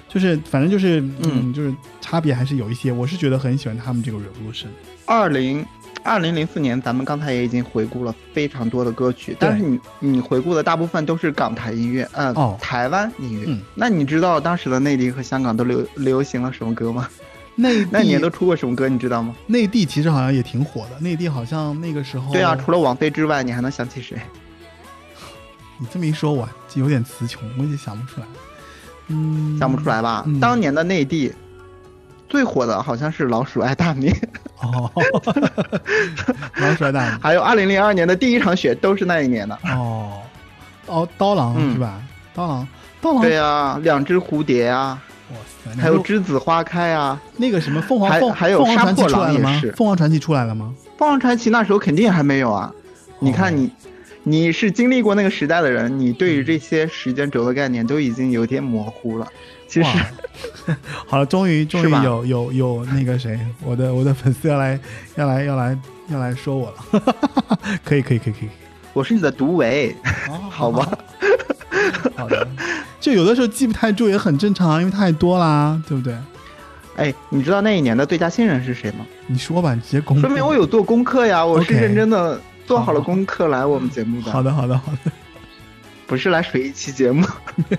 就是反正就是嗯，嗯就是差别还是有一些。我是觉得很喜欢他们这个 Revolution，二零二零零四年，咱们刚才也已经回顾了非常多的歌曲，但是你你回顾的大部分都是港台音乐，呃，哦台湾音乐。嗯那你知道当时的内地和香港都流流行了什么歌吗？内地那年都出过什么歌，你知道吗？内地其实好像也挺火的，内地好像那个时候对啊，除了王菲之外，你还能想起谁？你这么一说，我有点词穷，我也想不出来。嗯，想不出来吧？嗯当年的内地最火的好像是《老鼠爱大米》，哦，老鼠爱大米。还有二零零二年的第一场雪都是那一年的。哦，哦，刀郎、嗯是吧？刀郎，刀郎，对啊，两只蝴蝶啊，哇塞，还有栀子花开啊。那个什么凤凰凤还还有凤凰传奇杀破出来了吗狼也是？凤凰传奇出来了吗？凤凰传奇那时候肯定还没有啊。你哦看你，你是经历过那个时代的人，你对于这些时间轴的概念都已经有点模糊了。其实，好了，终于终于有有有那个谁，我的我的粉丝要来要来要来要来说我了，可以可以可以可以，我是你的独唯，哦 好吧？好的，就有的时候记不太住也很正常，因为太多啦，对不对？哎，你知道那一年的最佳新人是谁吗？你说吧，你直接公布。说明我有做功课呀，我是认真的做好了功课来我们节目的。好的好的好的，不是来水一期节目，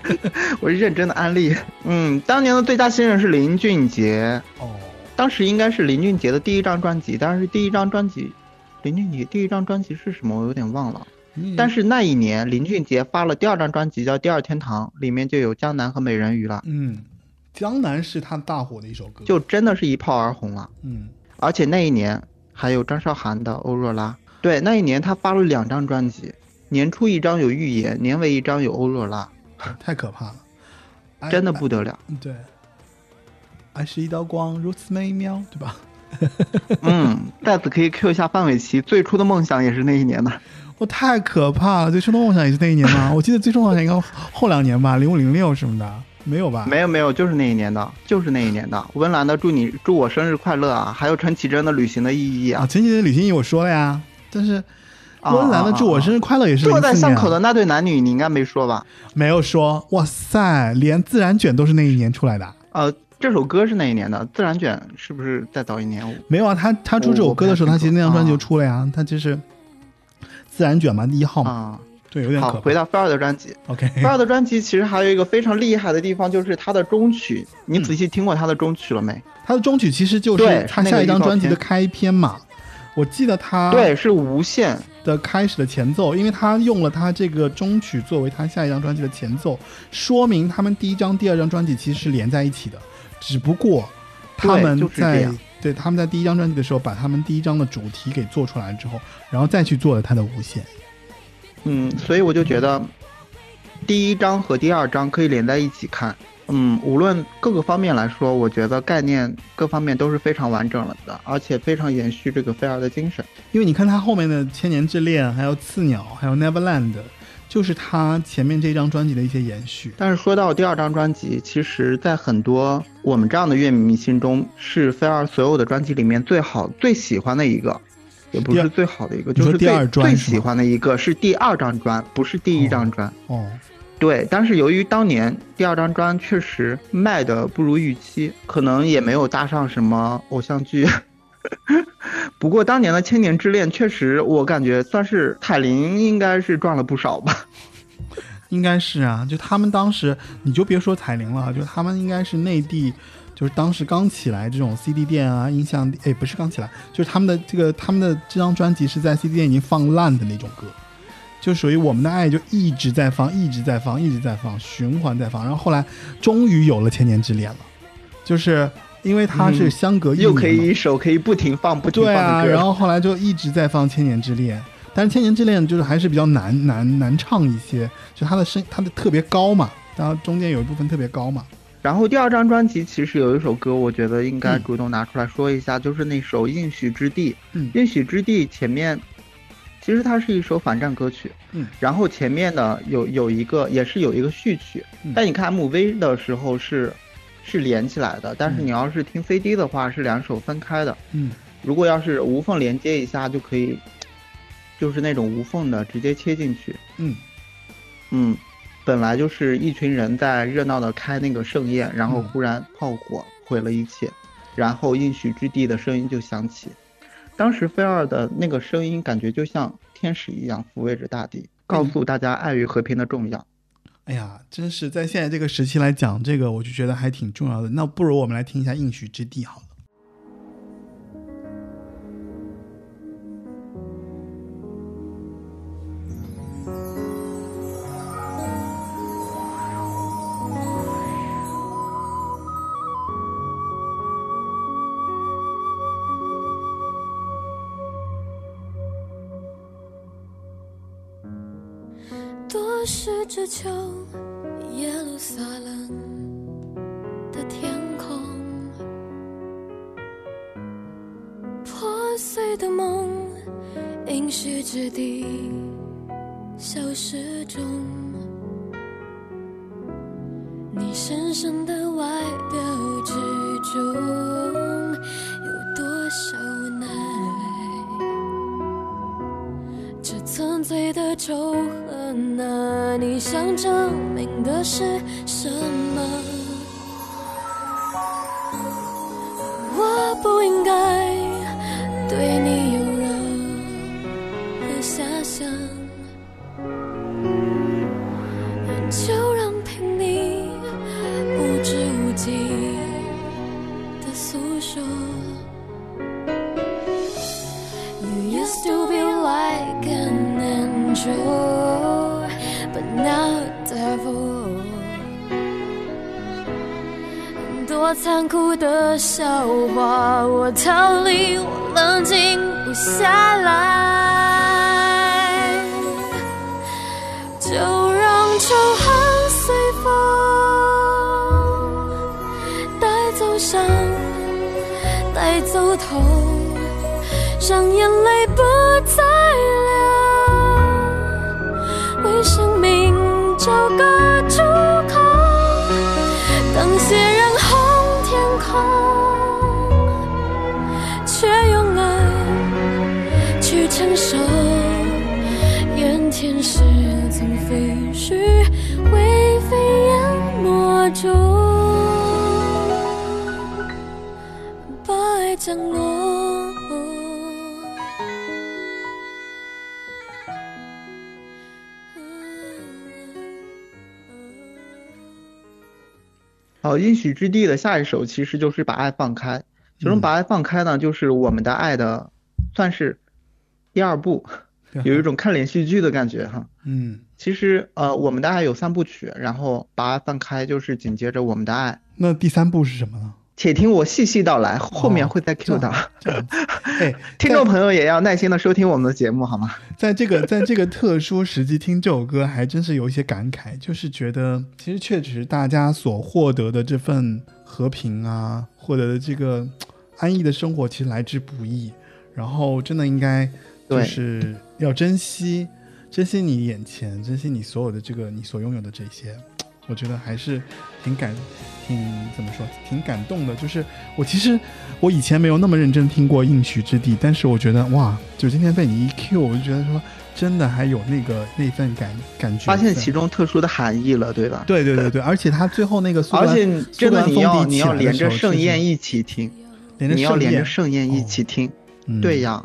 我是认真的安利。嗯，当年的最佳新人是林俊杰，哦，当时应该是林俊杰的第一张专辑，但是第一张专辑，林俊杰第一张专辑是什么？我有点忘了。嗯但是那一年林俊杰发了第二张专辑叫《第二天堂》，里面就有《江南》和《美人鱼》了，嗯，江南是他大火的一首歌，就真的是一炮而红了。嗯而且那一年还有张韶涵的《欧若拉》，对，那一年他发了两张专辑，年初一张有《预言》，年尾一张有《欧若拉太可怕了，爱真的不得了。对，爱是一道光，如此美妙，对吧？嗯，在此可以 Q 一下范玮琪，最初的梦想也是那一年的。我太可怕了！最初的梦想也是那一年吗？我记得最初的梦想应该后两年吧，零五零六什么的，没有吧？没有没有，就是那一年的，就是那一年的。温岚的祝你祝我生日快乐啊，还有陈绮贞的旅行的意义啊，啊。前几天旅行意义我说了呀，但是啊温岚的祝我生日快乐也是坐在巷口的那对男女，你应该没说吧？没有说。哇塞，连自然卷都是那一年出来的。呃，这首歌是那一年的，自然卷是不是再早一年？没有啊，他他出这首歌的时候，他其实那张专辑就啊出了呀，他就是自然卷嘛，一号嘛，啊，对，有点好，可。回到菲尔的专辑。OK，菲尔的专辑其实还有一个非常厉害的地方，就是他的中曲。你仔细听过他的中曲了没？他的中曲其实就是对他下一张专辑的开篇嘛。我记得他对，是无限。的开始的前奏，因为他用了他这个中曲作为他下一张专辑的前奏，说明他们第一张、第二张专辑其实是连在一起的，只不过他们对他们在第一张专辑的时候，把他们第一张的主题给做出来之后，然后再去做了他的无限。嗯，所以我就觉得第一章和第二章可以连在一起看。嗯，无论各个方面来说，我觉得概念各方面都是非常完整了的，而且非常延续这个菲尔的精神。因为你看他后面的《千年之恋》，还有《刺鸟》，还有《Neverland》，就是他前面这张专辑的一些延续。但是说到第二张专辑，其实，在很多我们这样的乐迷心中，是菲儿所有的专辑里面最好、最喜欢的一个，也不是最好的一个，就是最第二专最喜欢的一个是第二张专，不是第一张专。哦，对，但是由于当年第二张专确实卖的不如预期，可能也没有搭上什么偶像剧。不过当年的《千年之恋》确实，我感觉算是彩铃应该是赚了不少吧。应该是啊，就他们当时，你就别说彩铃了，就他们应该是内地，就是当时刚起来这种 CD 店啊、音像，哎，不是刚起来，就是他们的这个他们的这张专辑是在 CD 店已经放烂的那种歌，就属于我们的爱就一直在放，一直在放，一直在放，循环在放，然后后来终于有了千年之恋了，就是因为它是嗯。相隔又可以一首可以不停放、不停对啊，放的歌。然后后来就一直在放《千年之恋》，但是《千年之恋》就是还是比较难难难唱一些，就它的声它的特别高嘛，然后中间有一部分特别高嘛。然后第二张专辑其实有一首歌，我觉得应该嗯。主动拿出来说一下，就是那首《应许之地》。嗯应许之地前面其实它是一首反战歌曲，嗯，然后前面呢有有一个也是有一个序曲，嗯。但你看 MV 的时候是是连起来的，但是嗯你要是听 CD 的话是两首分开的。嗯如果要是无缝连接一下，就可以，就是那种无缝的直接切进去。嗯嗯，本来就是一群人在热闹的开那个盛宴，然后嗯忽然炮火毁了一切，然后应许之地的声音就响起。当时菲尔的那个声音感觉就像天使一样抚慰着大地，告诉大家爱与和平的重要。哎呀，真是在现在这个时期来讲这个，我就觉得还挺重要的。那不如我们来听一下《应许之地》好了。是只求耶路撒冷的天空，破碎的梦，应许之地消失中，你深深的外表之中有多少无奈？这纯粹的仇恨啊，你想证明的是什么？残酷的笑话，我逃离，我冷静不下来，就让仇恨随风带走伤，带走痛。让眼泪好，应许之地的下一首其实就是把爱放开。其中嗯把爱放开呢，就是我们的爱的，算是第二部，有一种看连续剧的感觉哈。嗯，其实呃，我们的爱有三部曲，然后把爱放开就是紧接着我们的爱。那第三部是什么呢？且听我细细道来，后面会再 Q 到。这样，哎，听众朋友也要耐心的收听我们的节目，好吗？在这个在这个特殊时期听这首歌，还真是有一些感慨，就是觉得其实确实大家所获得的这份和平啊，获得的这个安逸的生活，其实来之不易。然后真的应该就是要珍惜，珍惜你眼前，珍惜你所有的这个你所拥有的这些。我觉得还是挺感，挺怎么说，挺感动的。就是我其实我以前没有那么认真听过《应许之地》，但是我觉得哇，就今天被你一 Q，我就觉得说真的还有那个那份感感觉，发现其中特殊的含义了，对吧？对对对对，而且他最后那个而且真的你要连着盛宴一起听，连着你要连着盛宴一起听，嗯对呀，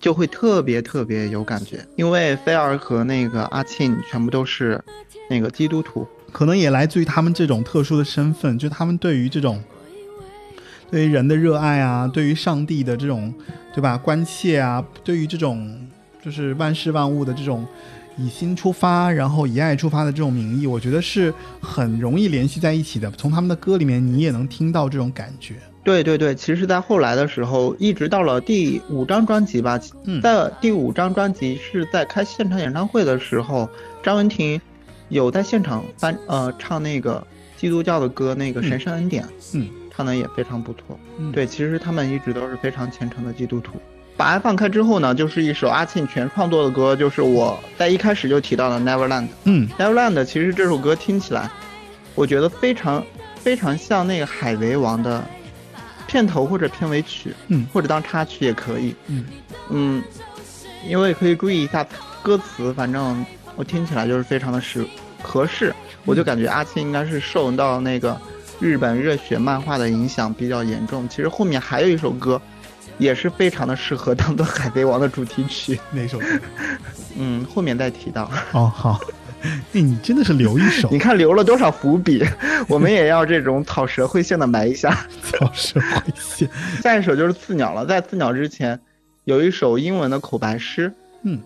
就会特别特别有感觉。因为菲儿和那个阿庆全部都是那个基督徒，可能也来自于他们这种特殊的身份，就他们对于这种对于人的热爱啊，对于上帝的这种对吧关切啊，对于这种就是万事万物的这种以心出发，然后以爱出发的这种名义，我觉得是很容易联系在一起的。从他们的歌里面，你也能听到这种感觉。对对对，其实，在后来的时候，一直到了第五张专辑吧，嗯在第五张专辑是在开现场演唱会的时候，张文婷有在现场翻呃唱那个基督教的歌，那个《神圣恩典》，嗯唱的也非常不错。嗯，对，其实他们一直都是非常虔诚的基督徒。把爱放开之后呢，就是一首阿庆全创作的歌，就是我在一开始就提到的《Neverland》。嗯 Neverland 其实这首歌听起来，我觉得非常非常像那个《海贼王》的片头或者片尾曲，嗯或者当插曲也可以。嗯嗯，因为可以注意一下歌词，反正我听起来就是非常的适合适。我就感觉阿庆应该是受到那个日本热血漫画的影响比较严重。其实后面还有一首歌，也是非常的适合当做《海贼王》的主题曲。哪首歌？嗯，后面再提到。哦，好，哎，你真的是留一手 你，看留了多少伏笔，我们也要这种草蛇灰线的埋一下。草蛇灰线。下一首就是《刺鸟》了，在《刺鸟》之前，有一首英文的口白诗，嗯，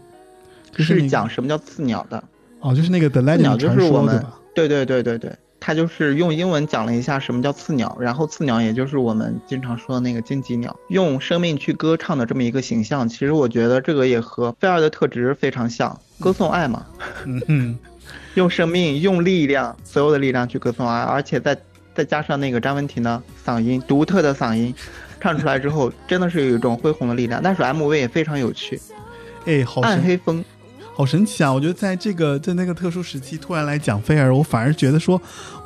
就是那是讲什么叫刺鸟的。哦，就是那个 The 刺鸟 Legend 就是我们吧？，对对对对对，他就是用英文讲了一下什么叫刺鸟，然后刺鸟也就是我们经常说的那个荆棘鸟，用生命去歌唱的这么一个形象。其实我觉得这个也和菲儿的特质非常像，歌颂爱嘛，嗯哼，用生命、用力量，所有的力量去歌颂爱，而且再再加上那个张文婷的嗓音，独特的嗓音，唱出来之后，真的是有一种恢宏的力量。但是 MV 也非常有趣，哎，好暗黑风，好神奇啊！我觉得在这个在那个特殊时期，突然来讲菲儿，我反而觉得说，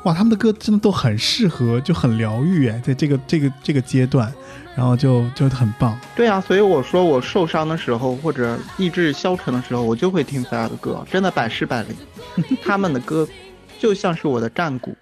哇，他们的歌真的都很适合，就很疗愈哎，在这个这个这个阶段，然后就就很棒。对啊，所以我说我受伤的时候或者意志消沉的时候，我就会听菲儿的歌，真的百试百灵。他们的歌就像是我的战鼓。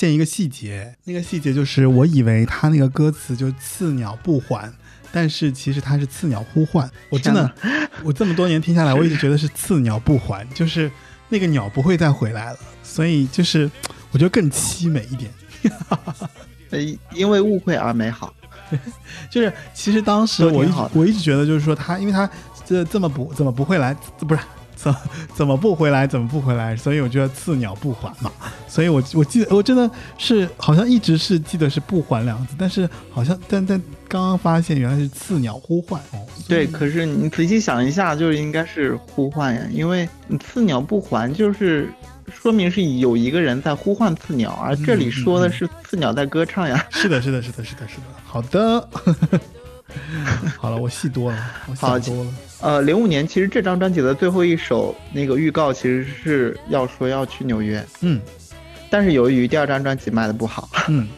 现一个细节，那个细节就是我以为他那个歌词就刺鸟不还，但是其实它是刺鸟呼唤。我真的，我这么多年听下来，我一直觉得是刺鸟不还，就是那个鸟不会再回来了，所以就是我觉得更凄美一点。呃，因为误会而美好。就是其实当时我一我一直觉得就是说他，因为他这这么不怎么不会来，不是怎怎么不回来，怎么不回来，所以我觉得刺鸟不还嘛。所以我我记得我真的是好像一直是记得是不还两个字，但是好像但但刚刚发现原来是刺鸟呼唤哦。对，可是你仔细想一下，就是应该是呼唤呀，因为你刺鸟不还，就是说明是有一个人在呼唤刺鸟，而这里说的是刺鸟在歌唱呀。是的，是的，是的，是的，是的。好的，好了，我戏多了，我好想多了。呃，零五年其实这张专辑的最后一首那个预告其实是要说要去纽约，嗯但是由于第二张专辑卖的不好，嗯，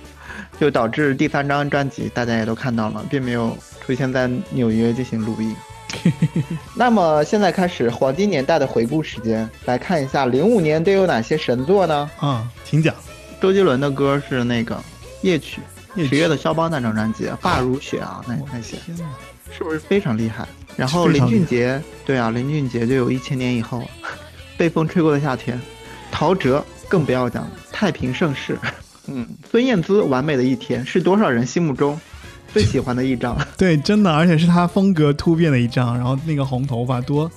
就导致第三张专辑大家也都看到了，并没有出现在纽约进行录音。那么现在开始黄金年代的回顾时间，来看一下零五年都有哪些神作呢？啊，请讲。周杰伦的歌是那个夜曲，十月的肖邦那张专辑，发如雪啊，那那些！是不是非常厉害？然后林俊杰，对啊，林俊杰就有一千年以后，被风吹过的夏天，陶喆更不要讲，太平盛世，嗯，孙燕姿完美的一天是多少人心目中最喜欢的一张？对，真的，而且是他风格突变的一张，然后那个红头发多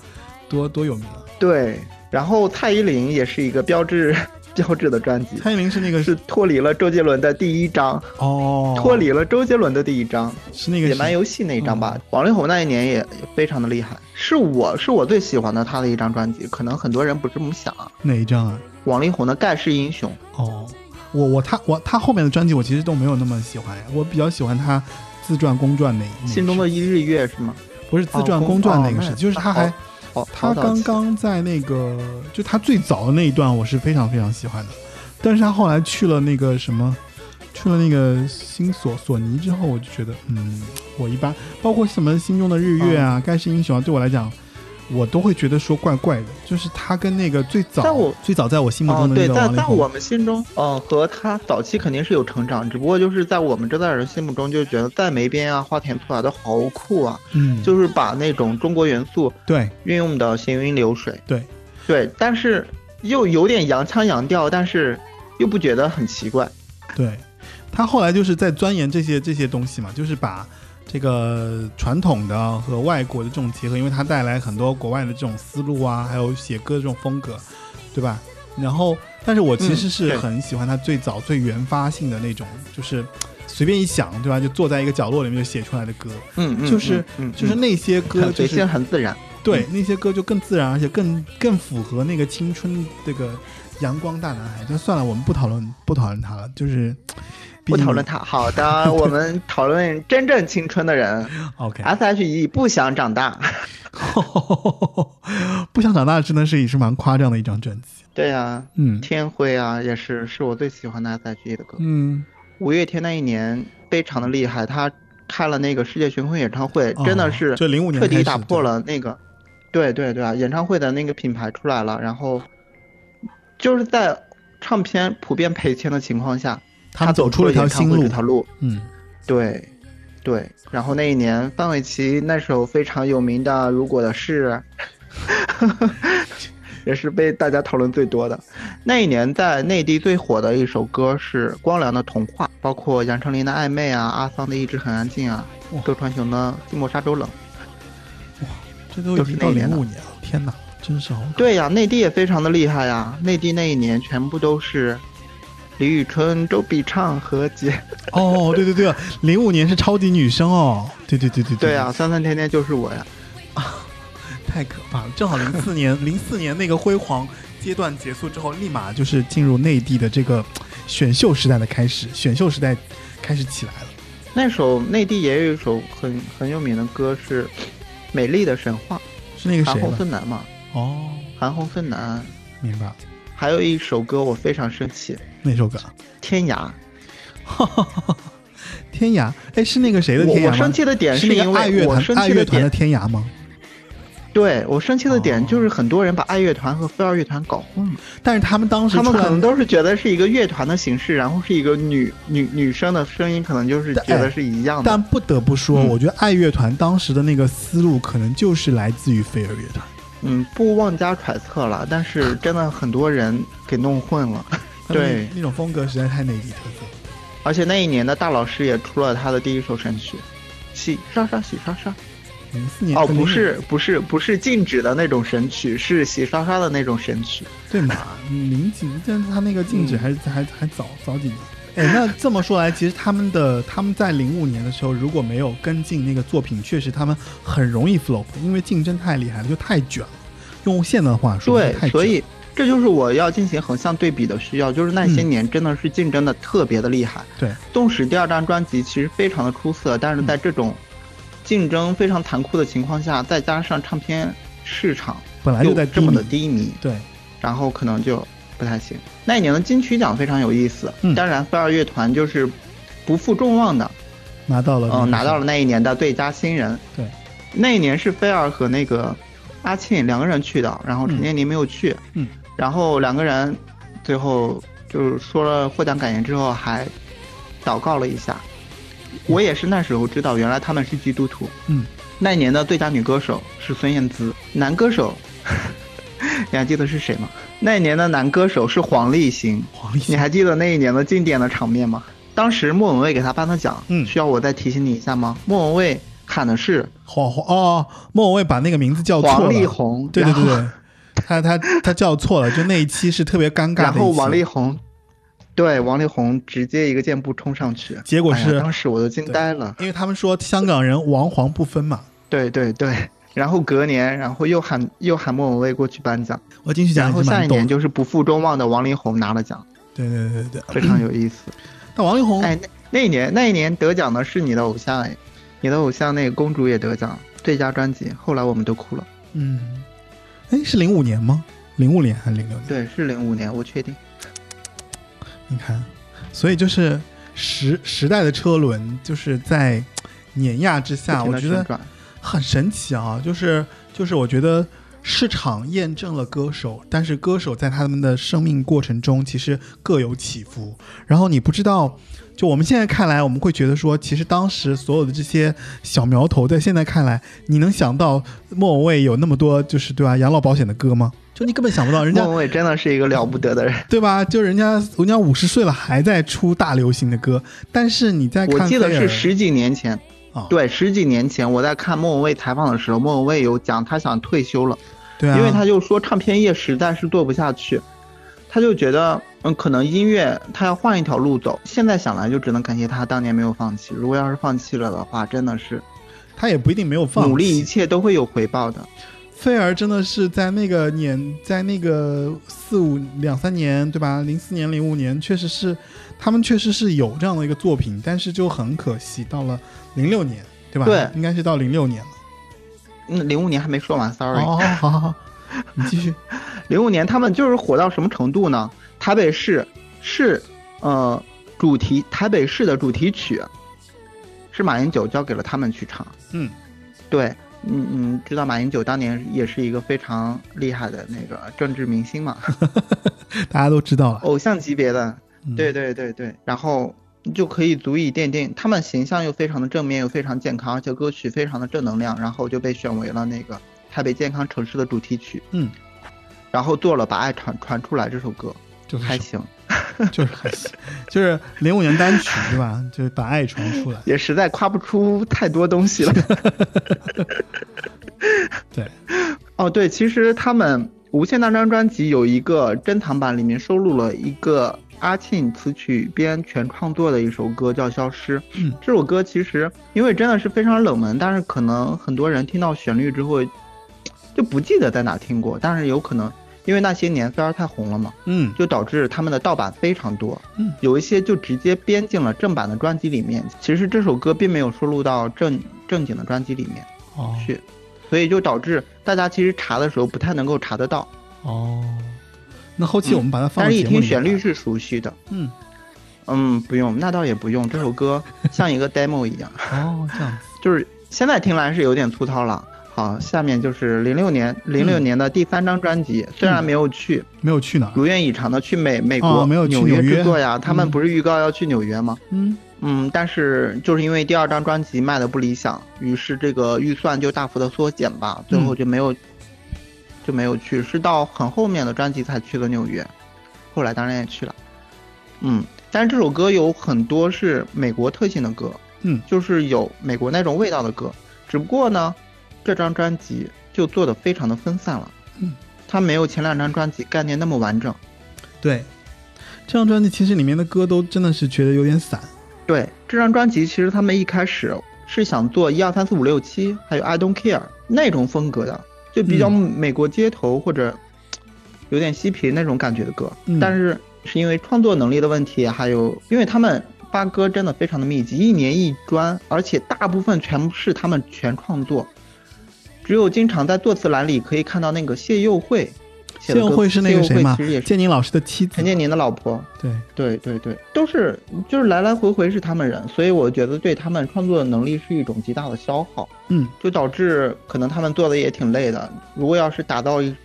多多有名啊！对，然后蔡依林也是一个标志标志的专辑，蔡依林是那个是脱离了周杰伦的第一张，哦，脱离了周杰伦的第一张。是那个是野蛮游戏那一张吧，王力宏那一年也也非常的厉害，是我是我最喜欢的他的一张专辑，可能很多人不这么想啊。哪一张啊？王力宏的《盖世英雄》，哦，我我他我他后面的专辑我其实都没有那么喜欢，我比较喜欢他自传公传那那个心中的一日月是吗？不是自传哦公传那个哦是，就是他还哦，他刚刚在那个就他最早的那一段我是非常非常喜欢的，但是他后来去了那个什么。去了那个新索索尼之后，我就觉得，嗯，我一般，包括什么心中的日月啊、盖世英雄啊，对我来讲，我都会觉得说怪怪的。就是他跟那个最早在我最早在我心目哦中，的对，那个王力宏，在在我们心中，嗯、和他早期肯定是有成长，只不过就是在我们这代人心目中，就觉得在梅边啊、花田错啊都好酷啊，嗯，就是把那种中国元素对运用的行云流水。对对，但是又有点洋腔洋调，但是又不觉得很奇怪。对，他后来就是在钻研这些这些东西嘛，就是把这个传统的和外国的这种结合，因为它带来很多国外的这种思路啊，还有写歌的这种风格，对吧？然后，但是我其实是很喜欢他最早最原发性的那种，就是随便一想，对吧？就坐在一个角落里面就写出来的歌，嗯嗯，就是就是那些歌很随就是性很自然。对那些歌就更自然，而且更更符合那个青春这个阳光大男孩。就算了，我们不讨论不讨论他了，就是不讨论。他。好的，我们 讨论真正青春的人。OK，S.H.E 不想长大。不想长大真的是也是蛮夸张的一张专辑。对啊、嗯天灰啊，也是是我最喜欢的 S.H.E 的歌。嗯，五月天那一年非常的厉害，他开了那个世界巡回演唱会，真的是零五年彻底打破了那个，对对对啊，演唱会的那个品牌出来了，然后就是在唱片普遍赔钱的情况下，他走出出了一条新路这条路，嗯，对，对，然后那一年范玮琪那首非常有名的《如果的事》，也是被大家讨论最多的。那一年在内地最火的一首歌是《光良的童话》，包括杨丞琳的《暧昧》啊，阿桑的《一直很安静》啊哇，周传雄的《寂寞沙洲冷》。哇这都已经到零五年了，天哪，真是好对呀、内地也非常的厉害呀，内地那一年全部都是李宇春、周笔畅和解。哦，对对对，零五年是超级女声哦，对对对对对对啊、酸酸甜甜就是我呀。太可怕了！正好零四年，零四年那个辉煌阶段结束之后，立马就是进入内地的这个选秀时代的开始，选秀时代开始起来了。那首内地也有一首很很有名的歌是《美丽的神话是那》，个韩红？孙楠嘛，哦，韩红孙楠。明白。还有一首歌我非常生气，《那首歌？天涯》。天涯，哎，是那个谁的天涯吗？我生气的点是那因个爱乐为我团生气的爱乐团的点，天涯吗？对我生气的点哦就是很多人把爱乐团和飞儿乐团搞混了，但是他们当时他们可能都是觉得是一个乐团的形式，然后是一个女女女生的声音，可能就是觉得是一样的。但不得不说，嗯我觉得爱乐团当时的那个思路，可能就是来自于飞儿乐团。嗯，不妄加揣测了，但是真的很多人给弄混了。对那种风格实在太内地特色。而且那一年的大老师也出了他的第一首神曲，洗刷刷洗刷刷。零四年哦，呃不是不是不是禁止的那种神曲，是洗刷刷的那种神曲。对嘛？零几，但是他那个禁止嗯还是、还还早早几年。哎，那这么说来，其实他们的他们在零五年的时候，如果没有跟进那个作品，确实他们很容易 flop，因为竞争太厉害了，就太卷了。用现在的话说，对太卷，所以这就是我要进行横向对比的需要，就是那些嗯年真的是竞争的特别的厉害。对，纵使第二张专辑其实非常的出色，但是在这种竞争非常残酷的情况下，再加上唱片市场本来就在这么的低低迷，对，然后可能就不太行。那一年的金曲奖非常有意思，嗯当然飞儿乐团就是不负众望的，拿到了，嗯、拿到了。那一年的最佳新人。对，那一年是菲儿和那个阿庆两个人去的，然后陈建宁没有去。嗯，然后两个人最后就是说了获奖感言之后，还祷告了一下。我也是那时候知道，原来他们是基督徒。嗯，那一年的最佳女歌手是孙燕姿，男歌手，你还记得是谁吗？那一年的男歌手是黄立行。黄立行你还记得那一年的经典的场面吗？当时莫文蔚给他颁的奖，嗯需要我再提醒你一下吗？莫文蔚喊的是黄黄哦，莫文蔚把那个名字叫错了。王力宏，对对对对，他他他叫错了，就那一期是特别尴尬的。然后王力宏，对王力宏直接一个箭步冲上去，结果是哎当时我都惊呆了。因为他们说香港人王黄不分嘛。对对对，然后隔年，然后又喊又喊莫文蔚过去颁奖，我进去讲然后下一。年就是不负众望的王力宏拿了奖，对对对对对。非常有意思。但王力宏，哎，那那一年那一年得奖的是你的偶像哎，你的偶像那个公主也得奖最佳专辑，后来我们都哭了。嗯，哎，是零五年吗？零五年还是零六年？对，是零五年，我确定。你看，所以就是时时代的车轮，就是在碾压之下，我觉得很神奇啊！就是就是，我觉得市场验证了歌手，但是歌手在他们的生命过程中其实各有起伏。然后你不知道，就我们现在看来，我们会觉得说，其实当时所有的这些小苗头，在现在看来，你能想到莫文蔚有那么多就是对吧养老保险的歌吗？就你根本想不到，人家莫文蔚真的是一个了不得的人。对吧？就人家人家五十岁了还在出大流行的歌，但是你在看我记得是十几年前，啊，对，十几年前我在看莫文蔚采访的时候，莫文蔚有讲他想退休了，对啊，因为他就说唱片业实在是做不下去，他就觉得嗯，可能音乐他要换一条路走。现在想来就只能感谢他当年没有放弃，如果要是放弃了的话，真的是他也不一定没有放弃努力一切都会有回报的。菲儿真的是在那个年，在那个四五两三年，对吧？零四年、零五年，确实是他们确实是有这样的一个作品，但是就很可惜，到了零六年，对吧？对应该是到零六年了。嗯，零五年还没说完，sorry。哦，好好好，你继续。零五年他们就是火到什么程度呢？台北市是呃主题台北市的主题曲是马英九交给了他们去唱。嗯，对，嗯嗯，知道马英九当年也是一个非常厉害的那个政治明星嘛，大家都知道了。偶像级别的。嗯对对对对，然后就可以足以奠定他们形象又非常的正面又非常健康，而且歌曲非常的正能量，然后就被选为了那个台北健康城市的主题曲。嗯，然后做了《把爱传传出来》这首歌，就是还行，就是还行，就是零五年单曲对吧？就是把爱传出来。也实在夸不出太多东西了。对，哦对，其实他们《无限那张》专辑有一个珍藏版，里面收录了一个阿庆词曲编全创作的一首歌，叫《消失》。嗯，这首歌其实因为真的是非常冷门，但是可能很多人听到旋律之后就不记得在哪听过，但是有可能因为那些年菲儿太红了嘛，嗯就导致他们的盗版非常多。嗯，有一些就直接编进了正版的专辑里面。其实这首歌并没有收录到正正经的专辑里面哦去，所以就导致大家其实查的时候不太能够查得到。哦，那后期我们把它放但是一听旋律是熟悉的。嗯嗯，不用，那倒也不用。这首歌像一个 demo 一样，哦这样 就是现在听来是有点粗糙了。好，下面就是零六年零六年的第三张专辑，虽然没有去，没有去哪？如愿以偿的去美美国、哦没有去纽纽约制作呀。他们嗯不是预告要去纽约吗？嗯嗯，但是就是因为第二张专辑卖的不理想，于是这个预算就大幅的缩减吧，最后就没有、就没有去，是到很后面的专辑才去的纽约，后来当然也去了。嗯，但是这首歌有很多是美国特性的歌，嗯，就是有美国那种味道的歌，只不过呢，这张专辑就做的非常的分散了，嗯，它没有前两张专辑概念那么完整。对，这张专辑其实里面的歌都真的是觉得有点散。对这张专辑，其实他们一开始是想做一二三四五六七，还有 I Don't Care 那种风格的，就比较嗯美国街头或者有点嬉皮那种感觉的歌。嗯但是是因为创作能力的问题，还有因为他们发歌真的非常的密集，一年一专，而且大部分全部是他们全创作，只有经常在作词栏里可以看到那个谢佑慧写谢。佑慧是那个谢谁嘛佑慧其实也？是建宁老师的妻子陈。建宁的老婆。对，对对对，都是就是来来回回是他们人，所以我觉得对他们创作的能力是一种极大的消耗，嗯就导致可能他们做的也挺累的。如果要是打造一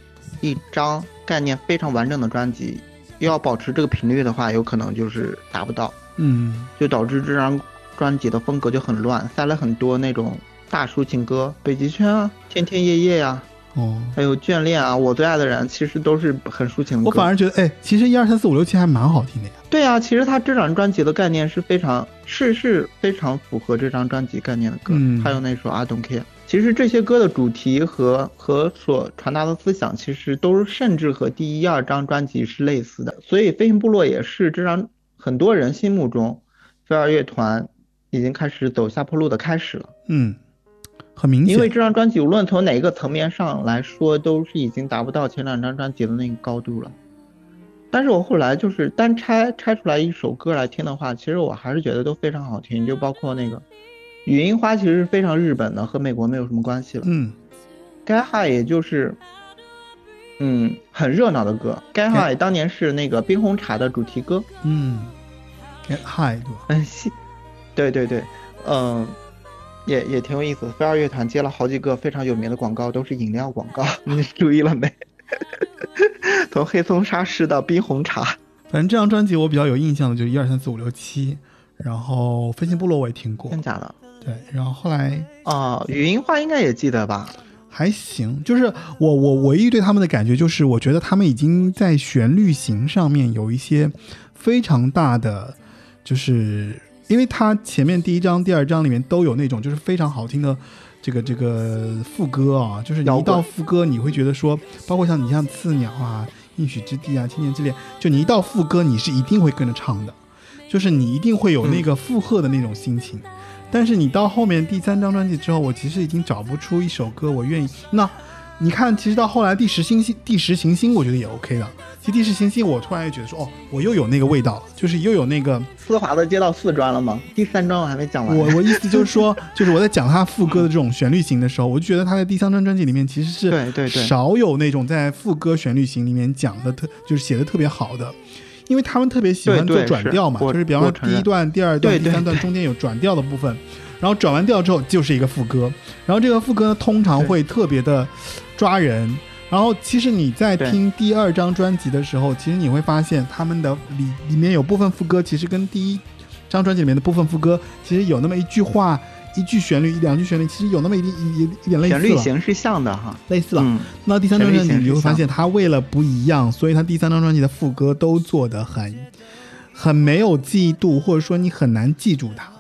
一张概念非常完整的专辑，又要保持这个频率的话，有可能就是达不到，嗯就导致这张专辑的风格就很乱，塞了很多那种大抒情歌，北极圈啊，天天夜夜呀、哦，还有眷恋啊，我最爱的人，其实都是很抒情的歌。我反而觉得，哎，其实一二三四五六七还蛮好听的呀。对啊，其实他这张专辑的概念是非常是是非常符合这张专辑概念的歌，嗯还有那首《I Don't Care》。其实这些歌的主题和和所传达的思想，其实都甚至和第一二张专辑是类似的。所以飞行部落也是这张很多人心目中飞儿乐团已经开始走下坡路的开始了。嗯，很明显。因为这张专辑无论从哪一个层面上来说，都是已经达不到前两张专辑的那个高度了。但是我后来就是单拆拆出来一首歌来听的话，其实我还是觉得都非常好听，就包括那个《雨樱花》，其实是非常日本的，和美国没有什么关系了。嗯，该嗨也就是，嗯，很热闹的歌。该嗨当年是那个冰红茶的主题歌。嗯，Get High 对吧？嗯，西，对对对，嗯，也也挺有意思的。飞儿乐团接了好几个非常有名的广告，都是饮料广告，你注意了没？从黑松沙士到冰红茶，反正这张专辑我比较有印象的就一二三四五六七，然后飞行部落我也听过真，假的？对，然后后来啊，语音化应该也记得吧？还行，就是我我唯一对他们的感觉就是，我觉得他们已经在旋律型上面有一些非常大的，就是因为它前面第一章、第二章里面都有那种就是非常好听的这个这个副歌啊，就是你一到副歌，你会觉得说，包括像你像刺鸟啊、应许之地啊、千年之恋，就你一到副歌，你是一定会跟着唱的，就是你一定会有那个附和的那种心情。但是你到后面第三张专辑之后，我其实已经找不出一首歌我愿意。那你看，其实到后来第十星星、第十行星，我觉得也 OK 的。其实第十行星，我突然又觉得说，哦，我又有那个味道了，就是又有那个。丝滑的接到四专了吗？第三专我还没讲完。我我意思就是说，就是我在讲他副歌的这种旋律型的时候，我就觉得他在第三张专辑里面其实是对对对少有那种在副歌旋律型里面讲的特，就是写的特别好的。因为他们特别喜欢做转调嘛，是就是比方说第一段、第二段、第三段中间有转调的部分，然后转完调之后就是一个副歌，然后这个副歌呢通常会特别的抓人。然后其实你在听第二张专辑的时候，其实你会发现他们的里里面有部分副歌其实跟第一张专辑里面的部分副歌其实有那么一句话、一句旋律、一两句旋律，其实有那么一点一一点类似旋律了，型是像的哈。类似了。嗯，那第三张专辑你就会发现，他为了不一样，所以他第三张专辑的副歌都做得很很没有记忆度，或者说你很难记住它。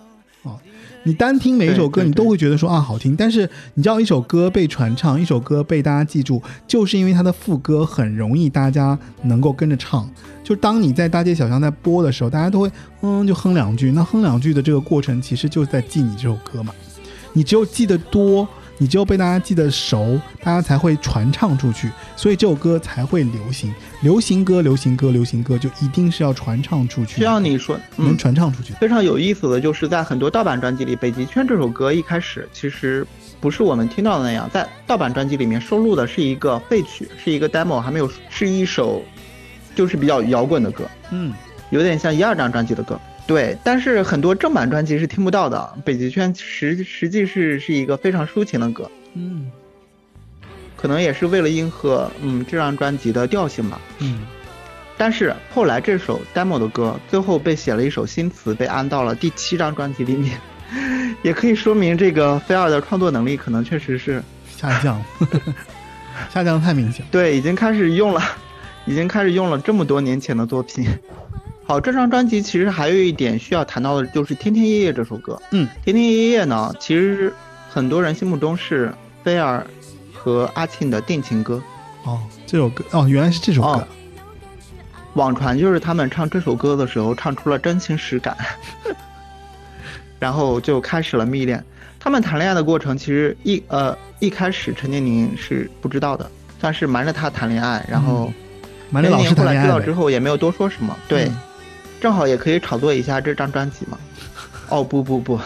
哦，你单听每一首歌，你都会觉得说啊好听，但是你知道一首歌被传唱，一首歌被大家记住，就是因为它的副歌很容易大家能够跟着唱。就当你在大街小巷在播的时候，大家都会嗯就哼两句，那哼两句的这个过程其实就是在记你这首歌嘛。你只有记得多，你只有被大家记得熟，大家才会传唱出去，所以这首歌才会流行。流行歌，流行歌，流行歌就一定是要传唱出去，就像你说，能嗯，传唱出去。非常有意思的就是在很多盗版专辑里，《北极圈》这首歌一开始其实不是我们听到的那样，在盗版专辑里面收录的是一个废曲，是一个 demo，还没有是一首就是比较摇滚的歌，嗯，有点像一二张专辑的歌。对，但是很多正版专辑是听不到的。北极圈实实际是是一个非常抒情的歌，嗯，可能也是为了迎合嗯这张专辑的调性吧。嗯但是后来这首 demo 的歌最后被写了一首新词，被安到了第七张专辑里面，也可以说明这个菲儿的创作能力可能确实是下降，下降得太明显。对，已经开始用了，已经开始用了这么多年前的作品。好，这张专辑其实还有一点需要谈到的，就是《天天夜夜》这首歌。嗯，《天天夜夜》呢，其实很多人心目中是菲儿和阿庆的定情歌，哦，这首歌哦，原来是这首歌哦。网传就是他们唱这首歌的时候唱出了真情实感，然后就开始了蜜恋。他们谈恋爱的过程其实一呃一开始陈建宁是不知道的，算是瞒着他谈恋爱，然后陈建宁后来知。道之后也没有多说什么，对，嗯正好也可以炒作一下这张专辑嘛。哦不不不，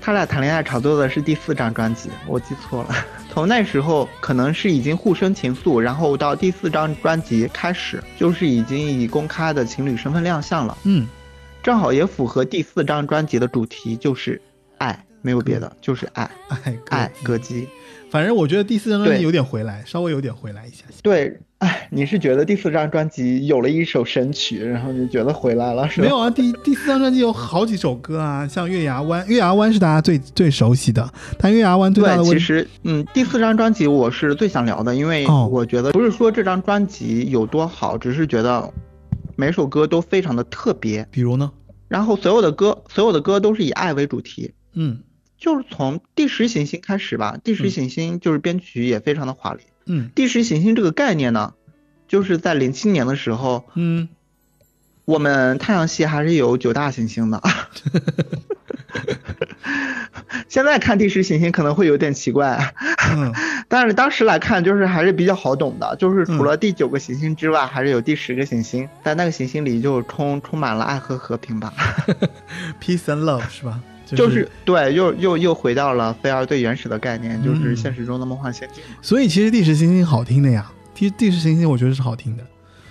他俩谈恋爱炒作的是第四张专辑，我记错了。从那时候可能是已经互生情愫，然后到第四张专辑开始，就是已经以公开的情侣身份亮相了，嗯，正好也符合第四张专辑的主题，就是爱，没有别的，就是爱，爱爱歌歌姬。反正我觉得第四张专辑有点回来，稍微有点回来一下。对，哎，你是觉得第四张专辑有了一首神曲，然后你觉得回来了是吧？没有啊，第第四张专辑有好几首歌啊，像《月牙湾》，《月牙湾》是大家最最熟悉的，但《月牙湾》最大的对，问其实，嗯，第四张专辑我是最想聊的，因为哦我觉得不是说这张专辑有多好，只是觉得每首歌都非常的特别，比如呢？然后所有的歌，所有的歌都是以爱为主题，嗯就是从第十行星开始吧。第十嗯行星就是编曲也非常的华丽。嗯第十行星这个概念呢，就是在零七年的时候，嗯，我们太阳系还是有九大行星的。现在看第十行星可能会有点奇怪，嗯。但是当时来看，就是还是比较好懂的，就是除了第九个行星之外，还是有第十个行星，在那个行星里就充充满了爱和和平吧，，Peace and Love 是吧？就是对，又又又回到了菲儿最原始的概念，就是嗯现实中的梦幻仙境。所以其实地势行星好听的呀，地地势行星我觉得是好听的。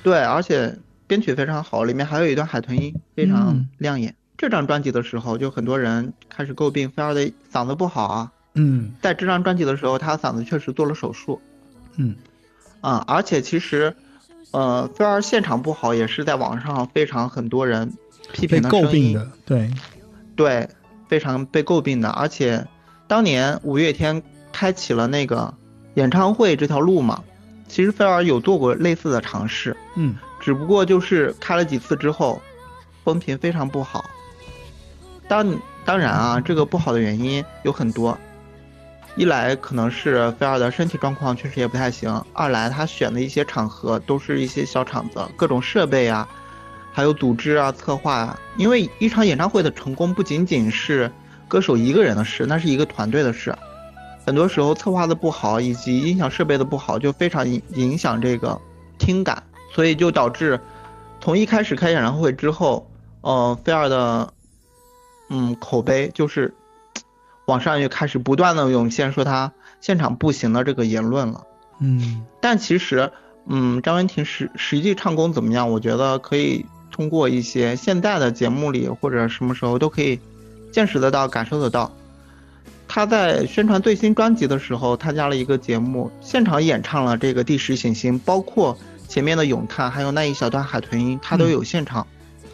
对，而且编曲非常好，里面还有一段海豚音，非常嗯亮眼。这张专辑的时候，就很多人开始诟病菲儿的嗓子不好啊。嗯在这张专辑的时候，他嗓子确实做了手术，嗯啊、而且其实，呃，菲儿现场不好，也是在网上非常很多人批评的声音，诟病的，对，对，非常被诟病的。而且，当年五月天开启了那个演唱会这条路嘛，其实菲儿有做过类似的尝试，嗯只不过就是开了几次之后，风评非常不好。当当然啊，这个不好的原因有很多，一来可能是菲儿的身体状况确实也不太行，二来他选的一些场合都是一些小场子，各种设备啊，还有组织啊、策划啊。因为一场演唱会的成功不仅仅是歌手一个人的事，那是一个团队的事。很多时候策划的不好，以及音响设备的不好，就非常影影响这个听感，所以就导致从一开始开演唱会之后，呃，菲儿的嗯口碑就是网上就开始不断的涌现说他现场不行的这个言论了。嗯但其实，嗯，张文婷实实际唱功怎么样？我觉得可以通过一些现代的节目里或者什么时候都可以见识得到、感受得到。他在宣传最新专辑的时候，参加了一个节目，现场演唱了这个《第十行星》，包括前面的咏叹，还有那一小段海豚音，他都有现场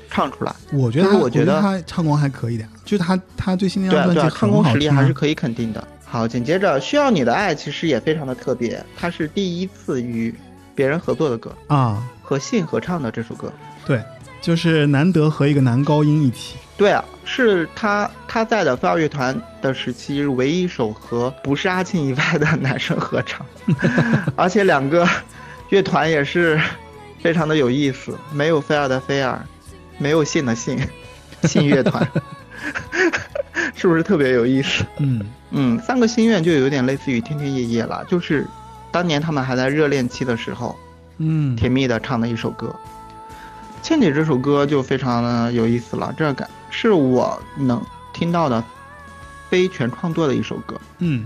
唱出来。我觉得我觉得他唱功还可以的，就他他最新那对啊对啊，张专辑唱功实力还是可以肯定的。好，紧接着《需要你的爱》其实也非常的特别，它是第一次与别人合作的歌，啊，和信合唱的这首歌。对，就是难得和一个男高音一起，对啊，是他他在的飞儿乐团的时期唯一一首和不是阿庆以外的男生合唱，而且两个乐团也是非常的有意思，没有菲儿的菲儿，没有信的信，信乐团，是不是特别有意思？嗯。嗯，三个心愿就有点类似于天天夜夜了，就是当年他们还在热恋期的时候，嗯，甜蜜的唱的一首歌。倩姐这首歌就非常的有意思了，这感是我能听到的非全创作的一首歌。嗯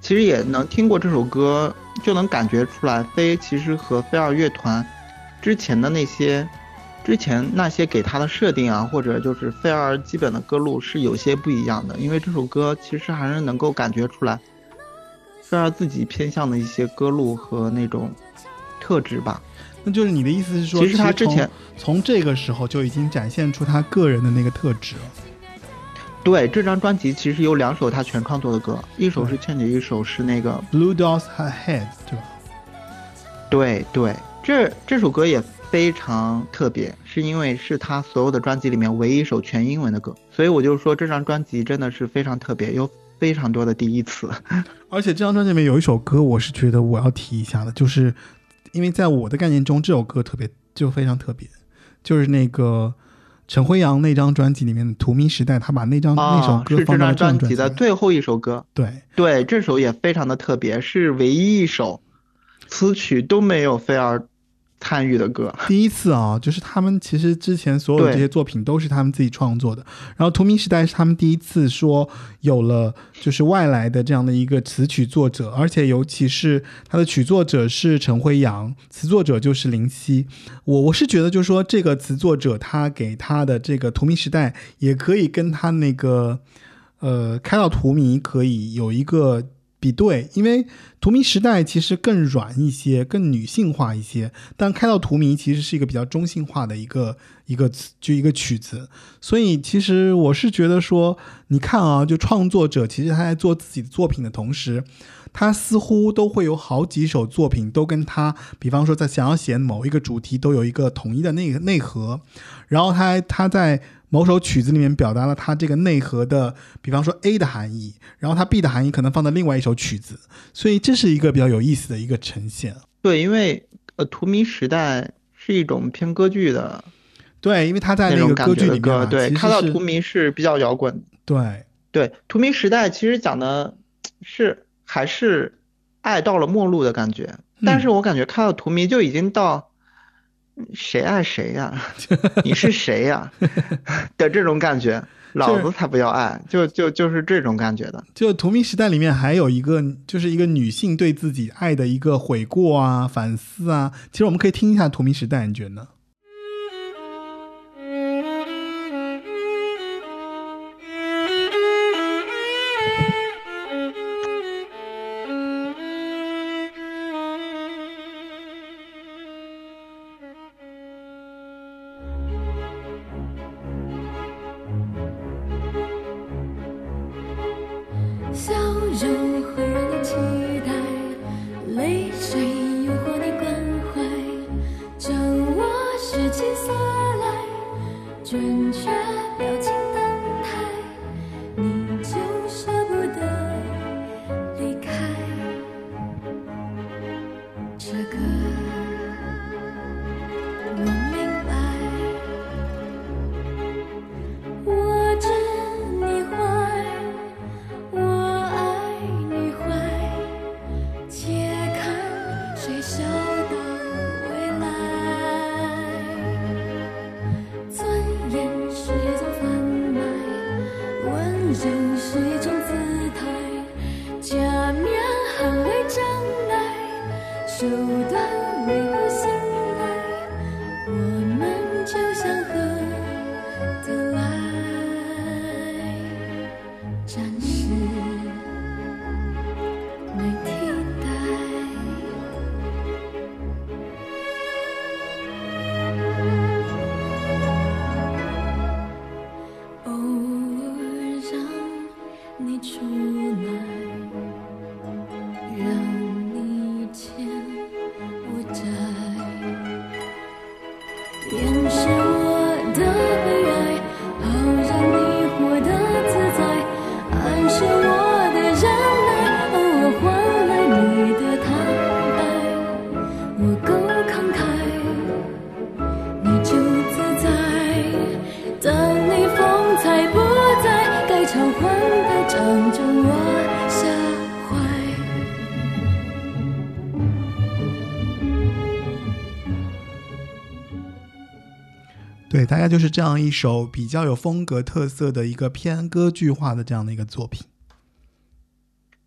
其实也能听过这首歌，就能感觉出来，飞其实和飞儿乐团之前的那些，之前那些给他的设定啊，或者就是飞儿基本的歌路是有些不一样的。因为这首歌其实还是能够感觉出来，菲儿自己偏向的一些歌路和那种特质吧。那就是你的意思是说，其实他之前从从这个时候就已经展现出他个人的那个特质了。对这张专辑其实有两首他全创作的歌，一首是倩姐，一首是那个 Blue Dolls Head，对吧？对对，这这首歌也非常特别，是因为是他所有的专辑里面唯一一首全英文的歌，所以我就说这张专辑真的是非常特别，有非常多的第一次。而且这张专辑里面有一首歌，我是觉得我要提一下的，就是因为在我的概念中，这首歌特别就非常特别，就是那个陈辉阳那张专辑里面的《荼蘼时代》，他把那张、那首歌放到了张专辑的最后一首歌。对。对，这首也非常的特别，是唯一一首词曲都没有菲儿参与的歌。第一次啊，就是他们其实之前所有的这些作品都是他们自己创作的。然后《图名时代》是他们第一次说有了就是外来的这样的一个词曲作者，而且尤其是他的曲作者是陈辉阳，词作者就是林夕。我我是觉得就是说这个词作者他给他的这个《图名时代》也可以跟他那个呃开到荼蘼可以有一个。比对，因为荼蘼时代其实更软一些，更女性化一些，但开到荼蘼其实是一个比较中性化的一个一个词，就一个曲子。所以其实我是觉得说，你看啊，就创作者其实他在做自己的作品的同时，他似乎都会有好几首作品都跟他，比方说在想要写某一个主题都有一个统一的内内核，然后他他在。某首曲子里面表达了他这个内核的，比方说 A 的含义，然后他 B 的含义可能放在另外一首曲子，所以这是一个比较有意思的一个呈现。对，因为呃，荼蘼时代是一种偏歌剧的对，因为他在那个歌剧里面嘛，对，其实是开到荼蘼是比较摇滚。对对，荼蘼时代其实讲的是还是爱到了末路的感觉，但是我感觉看到荼蘼就已经到谁爱谁呀，你是谁呀 的这种感觉，老子才不要爱，就就就是这种感觉的。就《荼蘼时代》里面还有一个，就是一个女性对自己爱的一个悔过啊、反思啊。其实我们可以听一下《荼蘼时代》，你觉得呢？笑概就是这样一首比较有风格特色的一个偏歌剧化的这样的一个作品。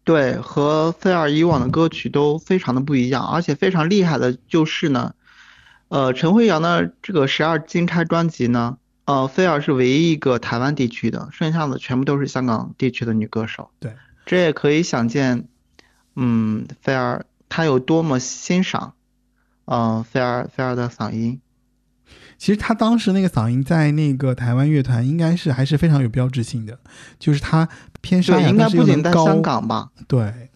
对，和菲儿以往的歌曲都非常的不一样，而且非常厉害的就是呢，呃，陈辉阳的这个十二金钗专辑呢，呃，菲儿是唯一一个台湾地区的，剩下的全部都是香港地区的女歌手。对，这也可以想见，嗯，菲儿她有多么欣赏，嗯、菲儿菲儿的嗓音。其实他当时那个嗓音在那个台湾乐团应该是还是非常有标志性的，就是他偏沙，哑，应该。不仅在香港吧？对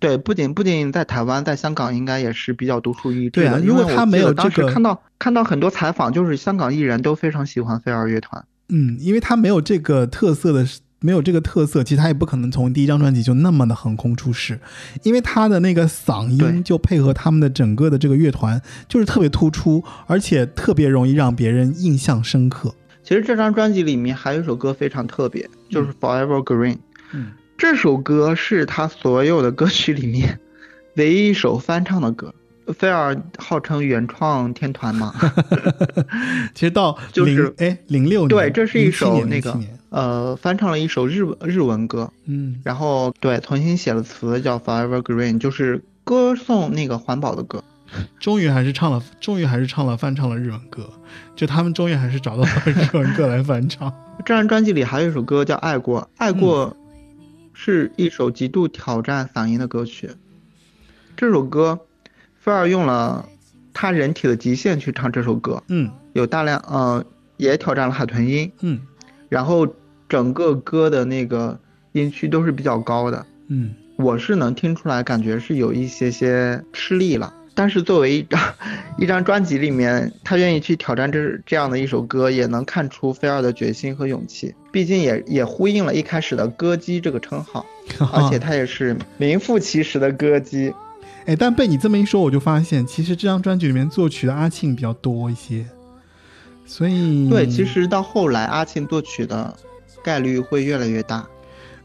对，不仅不仅在台湾，在香港应该也是比较独树一帜的。对啊如果因为他没有当时这个看到看到很多采访，就是香港艺人都非常喜欢飞儿乐团。嗯，因为他没有这个特色的，没有这个特色，其实他也不可能从第一张专辑就那么的横空出世，因为他的那个嗓音就配合他们的整个的这个乐团，就是特别突出，而且特别容易让别人印象深刻。其实这张专辑里面还有一首歌非常特别，就是《Forever Green》。嗯，这首歌是他所有的歌曲里面唯一一首翻唱的歌。菲尔号称原创天团嘛，其实到就是零哎零六年，对，这是一首那个07年呃翻唱了一首日文日文歌，嗯。然后对重新写了词叫《Forever Green》，就是歌颂那个环保的歌。终于还是唱了，终于还是唱了翻唱了日文歌，就他们终于还是找到了 日文歌来翻唱。这张专辑里还有一首歌叫《爱过》，《爱过》是一首极度挑战嗓音的歌曲。这首歌，菲儿用了他人体的极限去唱这首歌，嗯。有大量呃也挑战了海豚音，嗯。然后整个歌的那个音区都是比较高的，嗯，我是能听出来，感觉是有一些些吃力了。但是作为一张 一张专辑里面，他愿意去挑战这这样的一首歌，也能看出菲儿的决心和勇气。毕竟也也呼应了一开始的歌姬这个称号，而且他也是名副其实的歌姬。哎，但被你这么一说，我就发现其实这张专辑里面作曲的阿庆比较多一些，所以对，其实到后来阿庆作曲的概率会越来越大，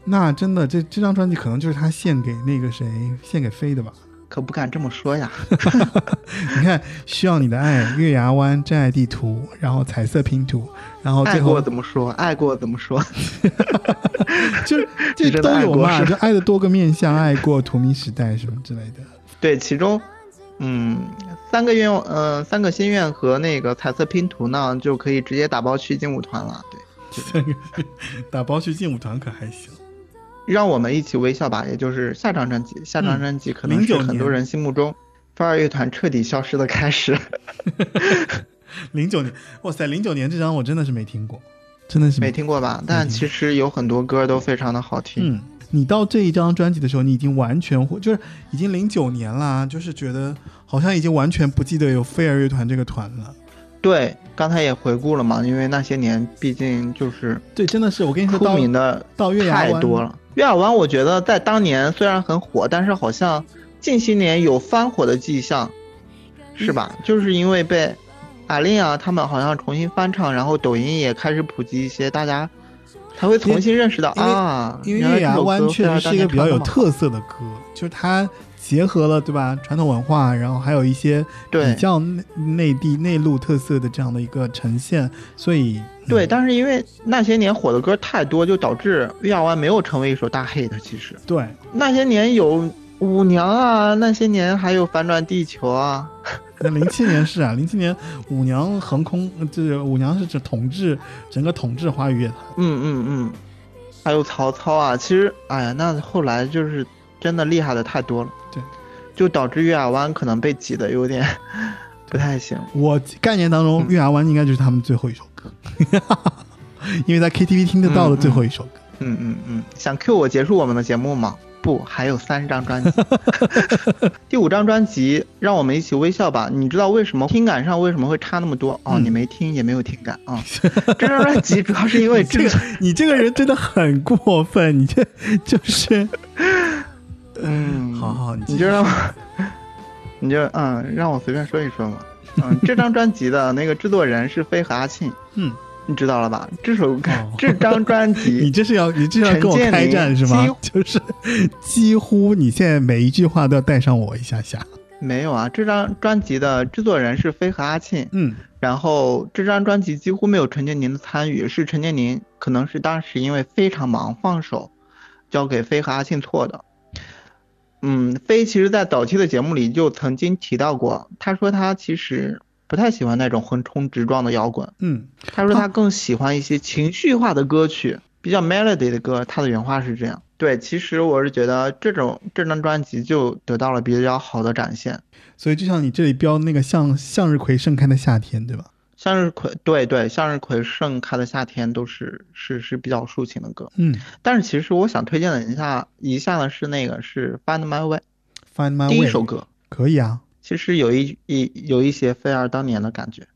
那真的这这张专辑可能就是他献给那个谁，献给飞的吧？可不敢这么说呀。你看，需要你的爱，月牙湾，真爱地图，然后彩色拼图，然后最后爱过怎么说？爱过怎么说？就是 这都有嘛，爱就爱的多个面向，爱过荼蘼时代什么之类的。对，其中，嗯，三个愿望，呃，三个心愿和那个彩色拼图呢，就可以直接打包去劲舞团了。对，这个打包去劲舞团可还行。让我们一起微笑吧，也就是下张专辑，下张嗯专辑可能是09很多人心目中飞儿乐团彻底消失的开始。零九年，哇塞，零九年这张我真的是没听过，真的是没听过吧？但其实有很多歌都非常的好听。嗯，你到这一张专辑的时候，你已经完全会，就是已经零九年啦，就是觉得好像已经完全不记得有飞儿乐团这个团了。对，刚才也回顾了嘛，因为那些年毕竟就是对，真的是我跟你说，出到名的到月牙太多了。月牙湾，我觉得在当年虽然很火，但是好像近些年有翻火的迹象，是吧？就是因为被阿令啊他们好像重新翻唱，然后抖音也开始普及一些，大家才会重新认识到啊，因为月牙湾确实是一个比较有特色的歌，就是它结合了对吧传统文化，然后还有一些比较内内地内陆特色的这样的一个呈现，所以对，嗯但是因为那些年火的歌太多，就导致月牙湾没有成为一首大 hit。其实。对。那些年有舞娘啊，那些年还有反转地球啊，那零七年是啊，零七年舞娘横空，就是舞娘是指统治整个统治华语乐坛。嗯嗯嗯，还有曹操啊，其实哎呀，那后来就是真的厉害的太多了，对，就导致月牙湾可能被挤的有点不太行。我概念当中，嗯月牙湾应该就是他们最后一首歌，因为在 KTV 听得到的最后一首歌。嗯嗯嗯，想 Q 我结束我们的节目吗？不，还有三张专辑。第五张专辑《让我们一起微笑吧》，你知道为什么听感上为什么会差那么多？哦，嗯你没听也没有听感啊。这张专辑主要是因为这个，你这个人真的很过分，你这就是，嗯，好好，你 你就让我，你就嗯，让我随便说一说嘛。嗯，这张专辑的那个制作人是飞和阿庆，嗯，你知道了吧？这首、哦 这张专辑你辑，这是要你这是要跟我开战是吗？就是几乎你现在每一句话都要带上我一下下。没有啊，这张专辑的制作人是飞和阿庆，嗯然后这张专辑几乎没有陈建宁的参与，是陈建宁可能是当时因为非常忙放手，交给飞和阿庆错的。嗯，飞其实在早期的节目里就曾经提到过，他说他其实不太喜欢那种横冲直撞的摇滚，嗯，他说他更喜欢一些情绪化的歌曲，比较 melody 的歌。他的原话是这样。对，其实我是觉得这种这张专辑就得到了比较好的展现。所以就像你这里标那个向向日葵盛开的夏天，对吧？向日葵，对对，向日葵盛开的夏天都是是是比较抒情的歌。嗯但是其实我想推荐的一下一下的是那个是 Find My Way，Find My 第 Way 第一首歌，可以啊。其实有一一有一些菲儿当年的感觉。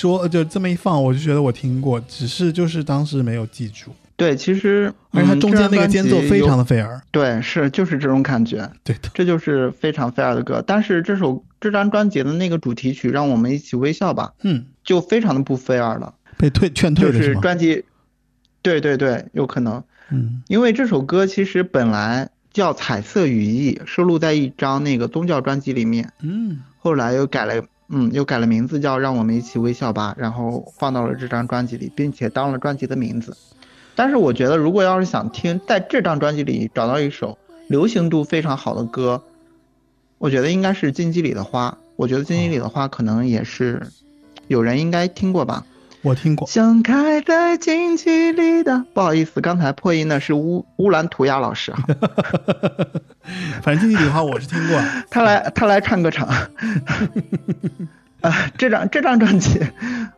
说，呃就这么一放，我就觉得我听过，只是就是当时没有记住。对，其实而且它嗯中间那个间奏非常的的费耳。对，是就是这种感觉，对的，这就是非常菲儿的歌。但是这首这张专辑的那个主题曲《让我们一起微笑吧》嗯，就非常的不菲儿了，被退劝退就是的是？专辑，对对对，有可能。嗯因为这首歌其实本来叫《彩色羽翼》，收录在一张那个宗教专辑里面，嗯后来又改了，嗯，又改了名字叫《让我们一起微笑吧》，然后放到了这张专辑里，并且当了专辑的名字。但是我觉得，如果要是想听在这张专辑里找到一首流行度非常好的歌，我觉得应该是金鸡里的花。我觉得金鸡里的花可能也是有人应该听过吧。我听过。想开在荆棘里的，不好意思，刚才破音的是乌乌兰图雅老师哈，反正经济里的话，我是听过。他来他来唱个场。啊，这张这张专辑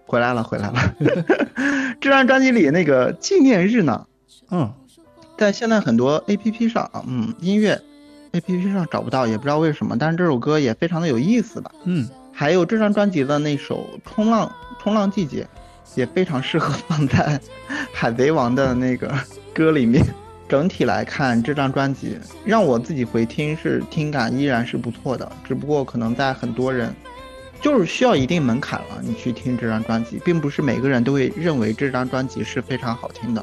回来了回来了，这张专辑里那个纪念日呢，嗯，在现在很多 A P P 上，嗯，音乐 A P P 上找不到，也不知道为什么，但是这首歌也非常的有意思吧。嗯，还有这张专辑的那首《冲浪冲浪季节》，也非常适合放在《海贼王》的那个歌里面。整体来看，这张专辑让我自己回听是听感依然是不错的，只不过可能在很多人就是需要一定门槛了，你去听这张专辑，并不是每个人都会认为这张专辑是非常好听的，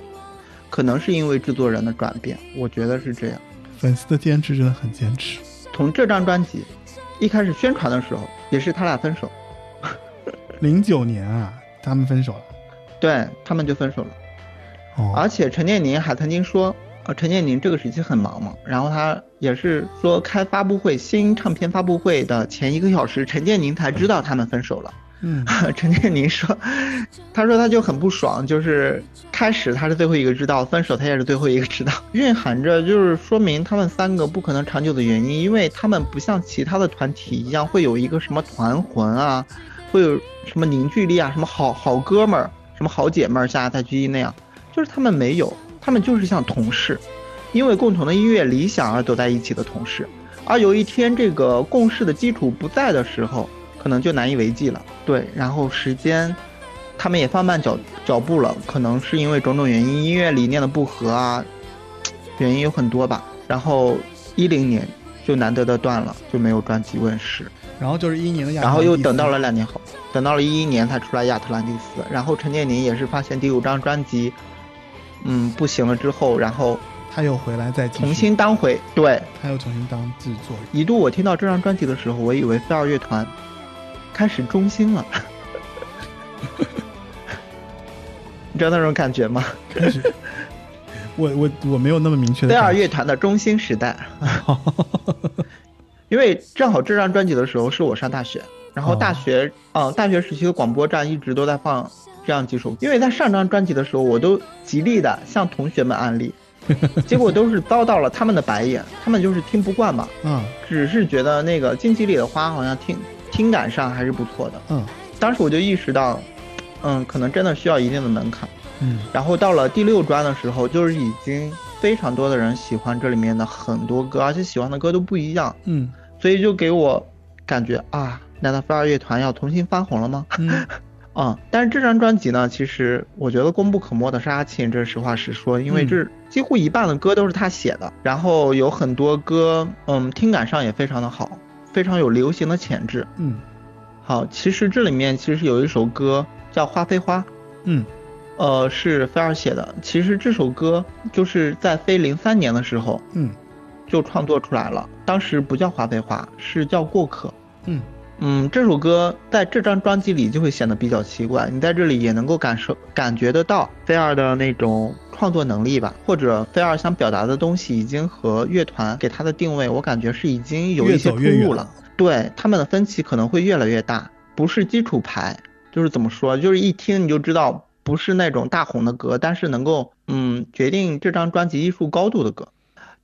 可能是因为制作人的转变，我觉得是这样。粉丝的坚持真的很坚持。从这张专辑一开始宣传的时候，也是他俩分手，零九年啊，他们分手了。对他们就分手了。哦，而且陈建宁还曾经说，呃，陈建宁这个时期很忙嘛，然后他也是说开发布会，新唱片发布会的前一个小时，陈建宁才知道他们分手了。嗯，陈建宁说，他说他就很不爽，就是开始他是最后一个知道，分手他也是最后一个知道，蕴含着就是说明他们三个不可能长久的原因，因为他们不像其他的团体一样会有一个什么团魂啊，会有什么凝聚力啊，什么好好哥们儿、什么好姐妹儿下在居一那样，就是他们没有，他们就是像同事，因为共同的音乐理想而走在一起的同事，而有一天这个共事的基础不在的时候。可能就难以为继了。对，然后时间，他们也放慢脚脚步了，可能是因为种种原因，音乐理念的不合啊，原因有很多吧。然后一零年就难得的断了，就没有专辑问世。然后就是一一年的亚特然后兰蒂斯，又等到了两年后，等到了一一年才出来亚特兰蒂斯。然后陈建宁也是发现第五张专辑，嗯，不行了之后，然后他又回来再重，新当回。对，他又重新当制作人。一度我听到这张专辑的时候，我以为飞儿乐团开始中兴了，你知道那种感觉吗？开始，我我我没有那么明确的飞儿。乐团的中心时代。因为正好这张专辑的时候是我上大学，然后大学，嗯、大学时期的广播站一直都在放这样几首歌。因为在上张专辑的时候，我都极力的向同学们安利，结果都是遭到了他们的白眼，他们就是听不惯嘛，嗯只是觉得那个荆棘里的花好像听听感上还是不错的。嗯当时我就意识到，嗯，可能真的需要一定的门槛。嗯然后到了第六专的时候，就是已经非常多的人喜欢这里面的很多歌，而且喜欢的歌都不一样，嗯所以就给我感觉啊，难道飞儿乐团要重新翻红了吗？嗯 啊、但是这张专辑呢，其实我觉得功不可没的是阿沁，这是实话实说，因为嗯这几乎一半的歌都是他写的，然后有很多歌，嗯，听感上也非常的好，非常有流行的潜质。嗯好，其实这里面其实有一首歌叫《花非花》，嗯呃，是菲儿写的。其实这首歌就是在飞零三年的时候嗯就创作出来了，当时不叫《花非花》，是叫《过客》。嗯嗯，这首歌在这张专辑里就会显得比较奇怪，你在这里也能够感受、感觉得到菲儿的那种创作能力吧，或者菲儿想表达的东西已经和乐团给他的定位，我感觉是已经有一些出入了。对，他们的分歧可能会越来越大，不是基础牌，就是怎么说，就是一听你就知道不是那种大红的歌，但是能够嗯决定这张专辑艺术高度的歌。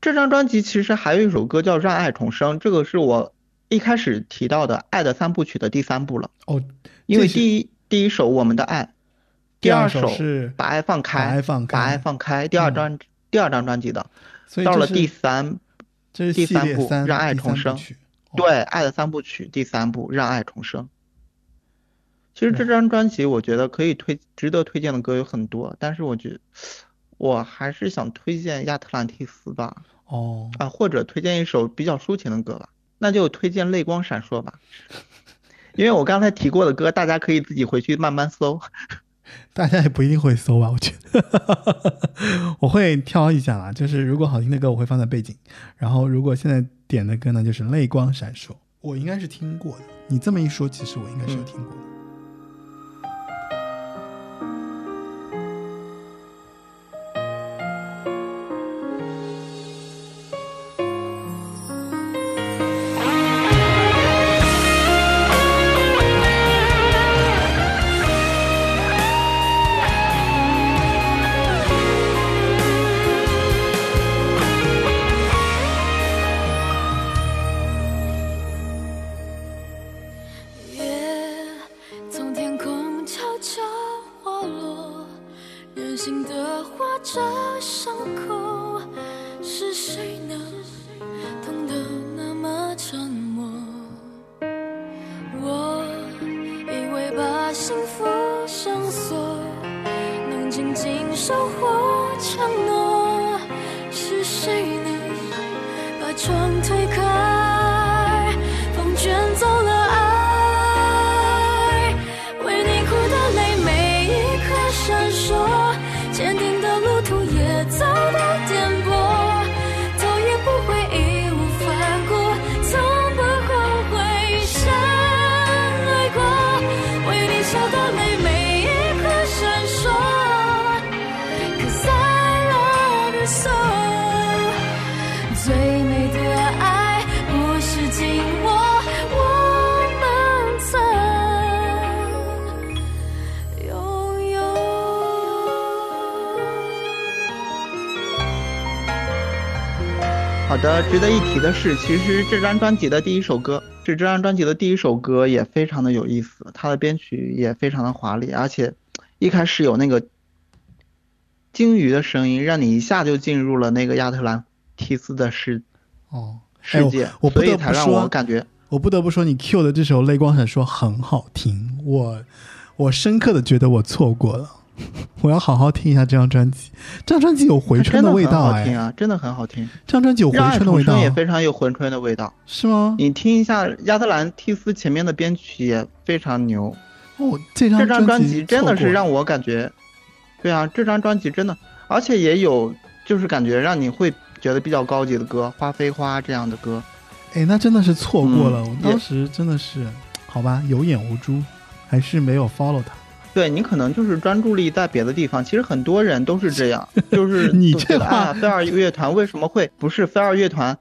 这张专辑其实还有一首歌叫《让爱重生》，这个是我一开始提到的《爱的三部曲》的第三部了，哦，因为第一第一首《我们的爱》，第二首是把爱放开，把爱放开把爱放开，第二张、第二张专辑的，到了第三这是第三部让爱重生对，《爱的三部曲》第三部《让爱重生》。其实这张专辑我觉得可以推，值得推荐的歌有很多，但是我觉得我还是想推荐《亚特兰蒂斯》吧，哦，啊，或者推荐一首比较抒情的歌吧，那就推荐《泪光闪烁》吧，因为我刚才提过的歌，大家可以自己回去慢慢搜。大家也不一定会搜吧，我觉得 我会挑一下啦。就是如果好听的歌，我会放在背景；然后如果现在点的歌呢，就是泪光闪烁。我应该是听过的，你这么一说，其实我应该是有听过的。夜值得一提的是，其实这张专辑的第一首歌是这张专辑的第一首歌，也非常的有意思，它的编曲也非常的华丽，而且一开始有那个鲸鱼的声音，让你一下就进入了那个亚特兰蒂斯的世哦，哎世界，我我不得不说我感觉，我我不得不说，你 Q 的这首《泪光闪烁》很好听，我我深刻的觉得我错过了，我要好好听一下这张专辑。这张专辑有回春的味道哎，很好听啊，真的很好听。这张专辑有回春的味道，也非常有回春的味道。是吗？你听一下亚特兰蒂斯前面的编曲也非常牛，哦，这张这张专辑辑真的是让我感觉，对啊，这张专辑真的，而且也有就是感觉让你会觉得比较高级的歌，《花非花》这样的歌。哎，那真的是错过了。嗯我当时真的是，好吧，有眼无珠，还是没有 follow 他。对你可能就是专注力在别的地方，其实很多人都是这样，就是你觉这话得啊，飞儿乐团为什么会不是飞儿乐团？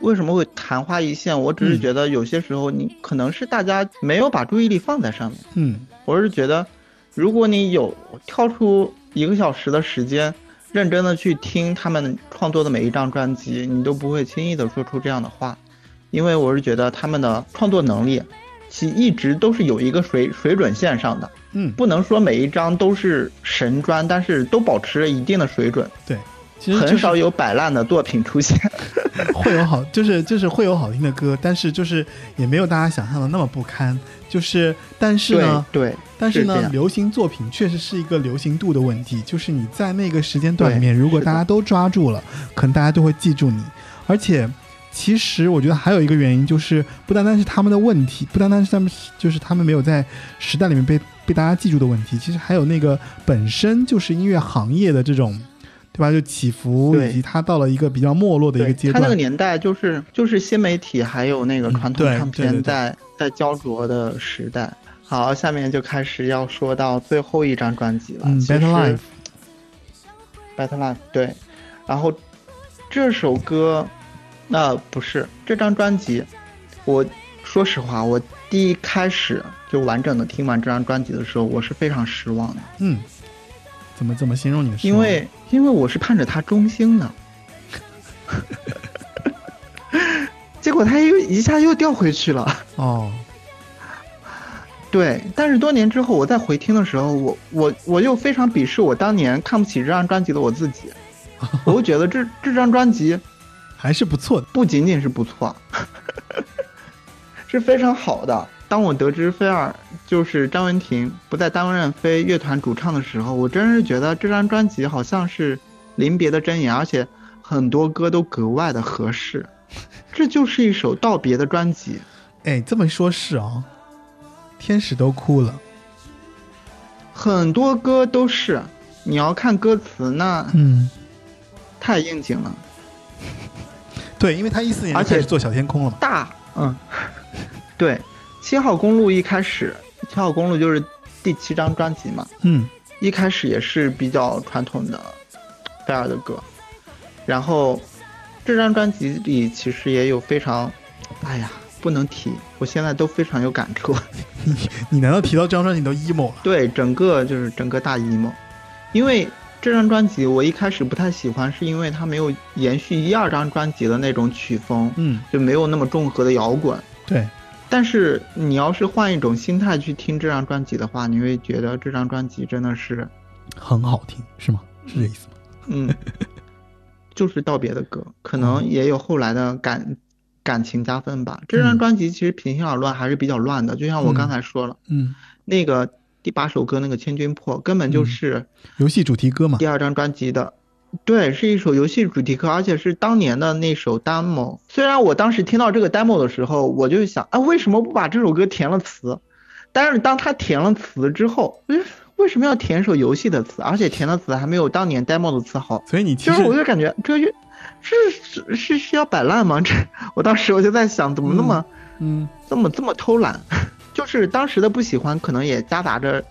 为什么会昙花一现？我只是嗯觉得有些时候你可能是大家没有把注意力放在上面。嗯，我是觉得，如果你有跳出一个小时的时间，认真的去听他们创作的每一张专辑，你都不会轻易的说出这样的话，因为我是觉得他们的创作能力，其一直都是有一个水水准线上的，嗯，不能说每一张都是神专，但是都保持着一定的水准，对，其实、就是、很少有摆烂的作品出现。会有好，就是就是会有好听的歌，但是就是也没有大家想象的那么不堪。就是，但是呢，对，对但是呢，是流行作品确实是一个流行度的问题。就是你在那个时间段里面，如果大家都抓住了，可能大家都会记住你。而且，其实我觉得还有一个原因，就是不单单是他们的问题，不单单是他们，就是他们没有在时代里面被被大家记住的问题。其实还有那个本身就是音乐行业的这种。对吧？就起伏，对以及它到了一个比较没落的一个阶段。他那个年代就是就是新媒体还有那个嗯传统对唱片在在焦灼的时代。好，下面就开始要说到最后一张专辑了，嗯，Better Life。Better Life 对，然后这首歌，那、不是这张专辑，我说实话，我第一开始就完整的听完这张专辑的时候，我是非常失望的，嗯，怎么怎么形容你的失望？因为因为我是盼着他中兴的，结果他又一下又掉回去了。哦，对，但是多年之后我再回听的时候，我我我又非常鄙视我当年看不起这张专辑的我自己，我就觉得这这张专辑还是不错的。不仅仅是不错，是非常好的。当我得知菲尔就是张文婷不再担任非乐团主唱的时候，我真是觉得这张专辑好像是临别的箴言，而且很多歌都格外的合适。这就是一首道别的专辑。哎，这么一说，是啊，天使都哭了。很多歌都是，你要看歌词，那嗯，太应景了。对，因为他一四年就而且开始做小天空了嘛。大，嗯，对，七号公路一开始，七号公路就是第七张专辑嘛，嗯一开始也是比较传统的菲尔的歌，然后这张专辑里其实也有非常，哎呀，不能提，我现在都非常有感触。你难道提到这张专辑你都 emo 了？对，整个就是整个大 emo，因为这张专辑我一开始不太喜欢，是因为它没有延续一二张专辑的那种曲风，嗯，就没有那么重合的摇滚。对，但是你要是换一种心态去听这张专辑的话，你会觉得这张专辑真的是，很好听，是吗？是这意思吗？嗯，就是道别的歌，可能也有后来的感感情加分吧。这张专辑其实平心而论还是比较乱的，就像我刚才说了，嗯，那个第八首歌那个《千军破》根本就是游戏主题歌嘛第。二张专辑的。对，是一首游戏主题歌，而且是当年的那首 demo。虽然我当时听到这个 demo 的时候，我就想，啊，为什么不把这首歌填了词？但是当他填了词之后，为为什么要填一首游戏的词？而且填的词还没有当年 demo 的词好。所以你其其实我就感觉这乐是是是是要摆烂吗？这我当时我就在想，怎么那么、嗯这么这么偷懒？就是当时的不喜欢，可能也夹杂着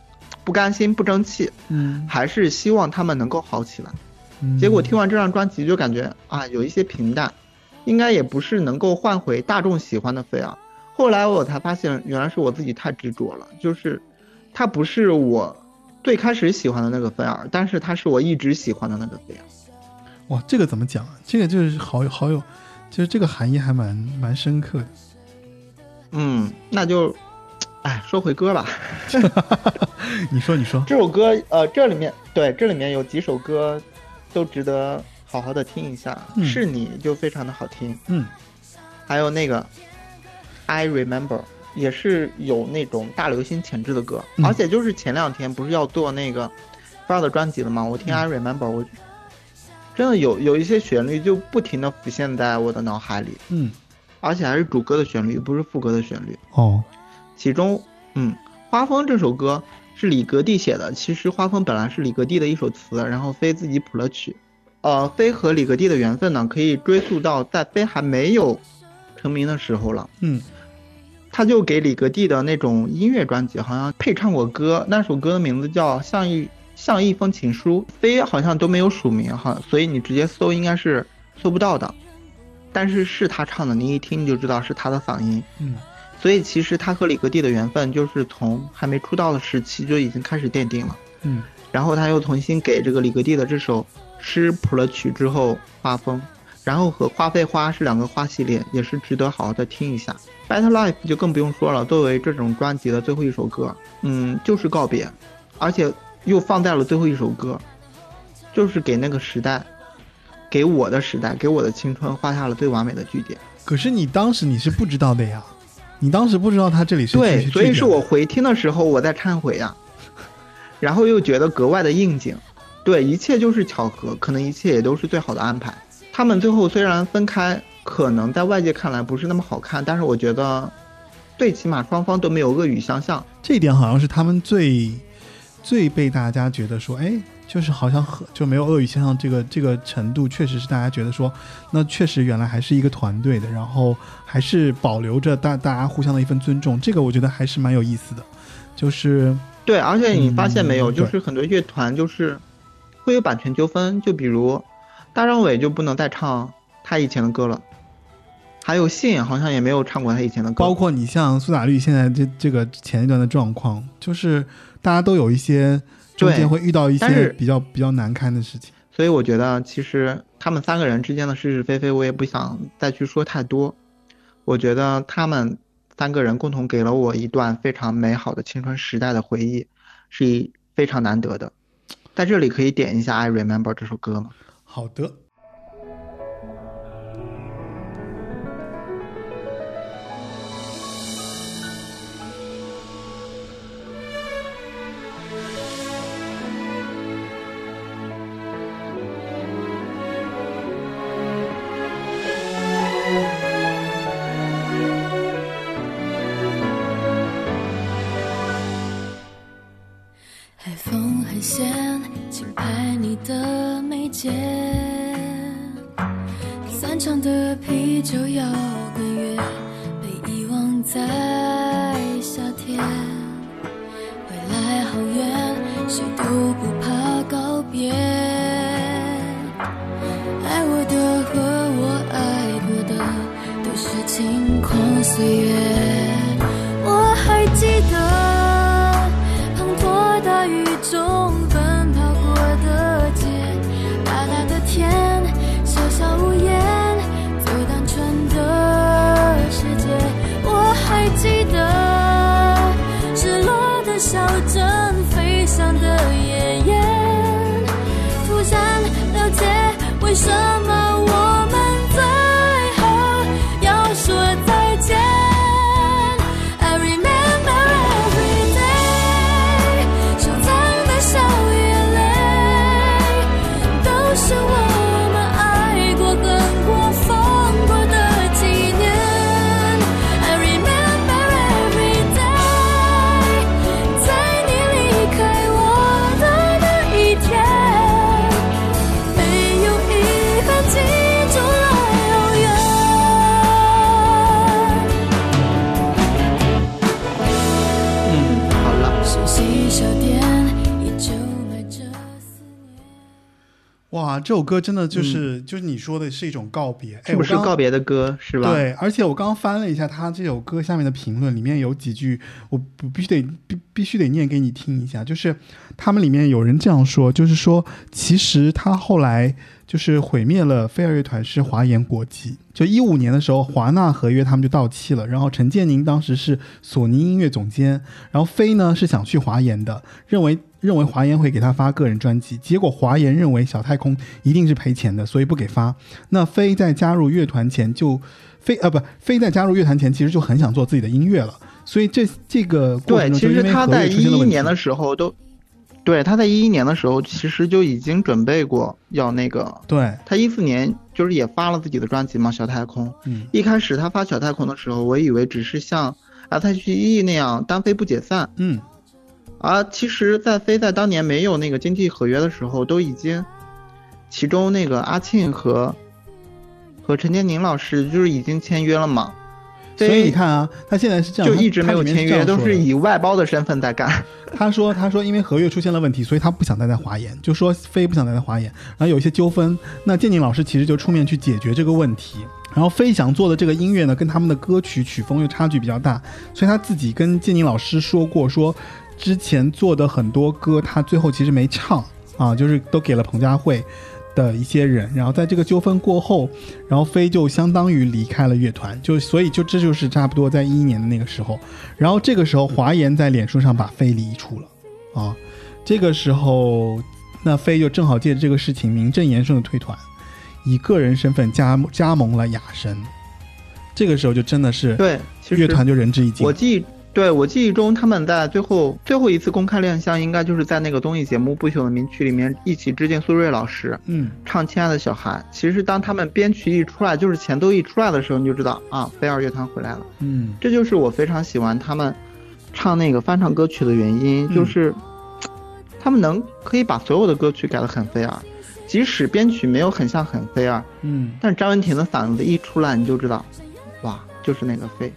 不甘心、不争气，嗯还是希望他们能够好起来。嗯，结果听完这张专辑就感觉啊，有一些平淡，应该也不是能够换回大众喜欢的菲儿。后来我才发现，原来是我自己太执着了，就是他不是我最开始喜欢的那个菲儿，但是他是我一直喜欢的那个菲儿。哇，这个怎么讲啊？这个就是好有好有，就是这个含义还蛮蛮深刻的。嗯，那就，哎，说回歌吧。你说，你说，这首歌，呃，这里面对，这里面有几首歌都值得好好的听一下。嗯是你就非常的好听，嗯，还有那个 I Remember》，也是有那种大流行潜质的歌。嗯而且就是前两天不是要做那个 r 的专辑了吗？我听《I 嗯 Remember》，我真的有有一些旋律就不停的浮现在我的脑海里，嗯，而且还是主歌的旋律，不是副歌的旋律。哦，其中，嗯，《花风》这首歌是李格弟写的。其实《花风》本来是李格弟的一首词，然后飞自己谱了曲。呃，飞和李格弟的缘分呢，可以追溯到在飞还没有成名的时候了。嗯他就给李格弟的那种音乐专辑好像配唱过歌，那首歌的名字叫《像一像一封情书》，飞好像都没有署名哈，所以你直接搜应该是搜不到的。但是是他唱的，你一听你就知道是他的嗓音。嗯所以其实他和李格弟的缘分就是从还没出道的时期就已经开始奠定了。嗯然后他又重新给这个李格弟的这首诗谱了曲之后，画风，然后和花非花是两个花系列，也是值得好好的听一下。Better Life 就更不用说了，作为这种专辑的最后一首歌，嗯，就是告别，而且又放在了最后一首歌，就是给那个时代，给我的时代，给我的青春画下了最完美的句点。可是你当时你是不知道的呀，你当时不知道他这里是对，所以是我回听的时候我在忏悔呀，然后又觉得格外的应景。对，一切就是巧合，可能一切也都是最好的安排。他们最后虽然分开，可能在外界看来不是那么好看，但是我觉得，最起码双方都没有恶语相向。这一点好像是他们最最被大家觉得说，哎，就是好像和就没有恶语相向这个这个程度，确实是大家觉得说，那确实原来还是一个团队的，然后还是保留着大大家互相的一份尊重，这个我觉得还是蛮有意思的。就是对，而且你发现没有，嗯就是很多乐团就是会有版权纠纷，就比如大张伟就不能再唱他以前的歌了，还有信好像也没有唱过他以前的歌，包括你像苏打绿现在这这个前一段的状况，就是大家都有一些中间会遇到一些比较比较难堪的事情。所以我觉得，其实他们三个人之间的是是非非，我也不想再去说太多。我觉得他们三个人共同给了我一段非常美好的青春时代的回忆，是一非常难得的。在这里可以点一下《I Remember》这首歌吗？好的，哇，这首歌真的就是、就是你说的是一种告别，哎，是不是告别的歌是吧？，对，而且我刚刚翻了一下他这首歌下面的评论，里面有几句我必必须得必必须得念给你听一下，就是他们里面有人这样说，就是说其实他后来就是毁灭了飞儿乐团是华研国际。就一五年的时候，华纳合约他们就到期了，然后陈建宁当时是索尼音乐总监，然后飞呢是想去华研的，认为认为华研会给他发个人专辑，结果华研认为小太空一定是赔钱的，所以不给发。那飞在加入乐团前就飞啊不飞在加入乐团前其实就很想做自己的音乐了，所以这这个过程对，中其实就因为合他在一一年的时候都，对，他在一一年的时候其实就已经准备过要那个，对，他一四年就是也发了自己的专辑嘛，《小太空》。嗯一开始他发《小太空》的时候，我以为只是像 S.H.E 那样单飞不解散，嗯而其实，在飞在当年没有那个经济合约的时候，都已经，其中那个阿庆和和陈建宁老师就是已经签约了嘛，所以你看啊，他现在是这样，就一直没有签约，都是以外包的身份在干。他说：“他说因为合约出现了问题，所以他不想待在华研，就说飞不想待在华研，然后有一些纠纷。那建宁老师其实就出面去解决这个问题。然后飞翔做的这个音乐呢，跟他们的歌曲曲风又差距比较大，所以他自己跟建宁老师说过，说之前做的很多歌他最后其实没唱啊，就是都给了彭佳慧。”的一些人，然后在这个纠纷过后，然后飞就相当于离开了乐团，就所以就这就是差不多在一一年的那个时候，然后这个时候华研在脸书上把飞离出了啊，这个时候那飞就正好借着这个事情名正言顺的退团，以个人身份加加盟了雅神，这个时候就真的是对，乐团就仁至义尽我。记忆，对我记忆中，他们在最后最后一次公开亮相，应该就是在那个综艺节目《不朽的名曲》里面一起致敬苏芮老师，嗯，唱《亲爱的小孩》。其实当他们编曲一出来，就是前奏一出来的时候，你就知道啊，飞儿乐团回来了。嗯，这就是我非常喜欢他们唱那个翻唱歌曲的原因，嗯就是他们能可以把所有的歌曲改得很飞儿，即使编曲没有很像很飞儿，嗯，但是张文婷的嗓子一出来，你就知道，哇，就是那个飞。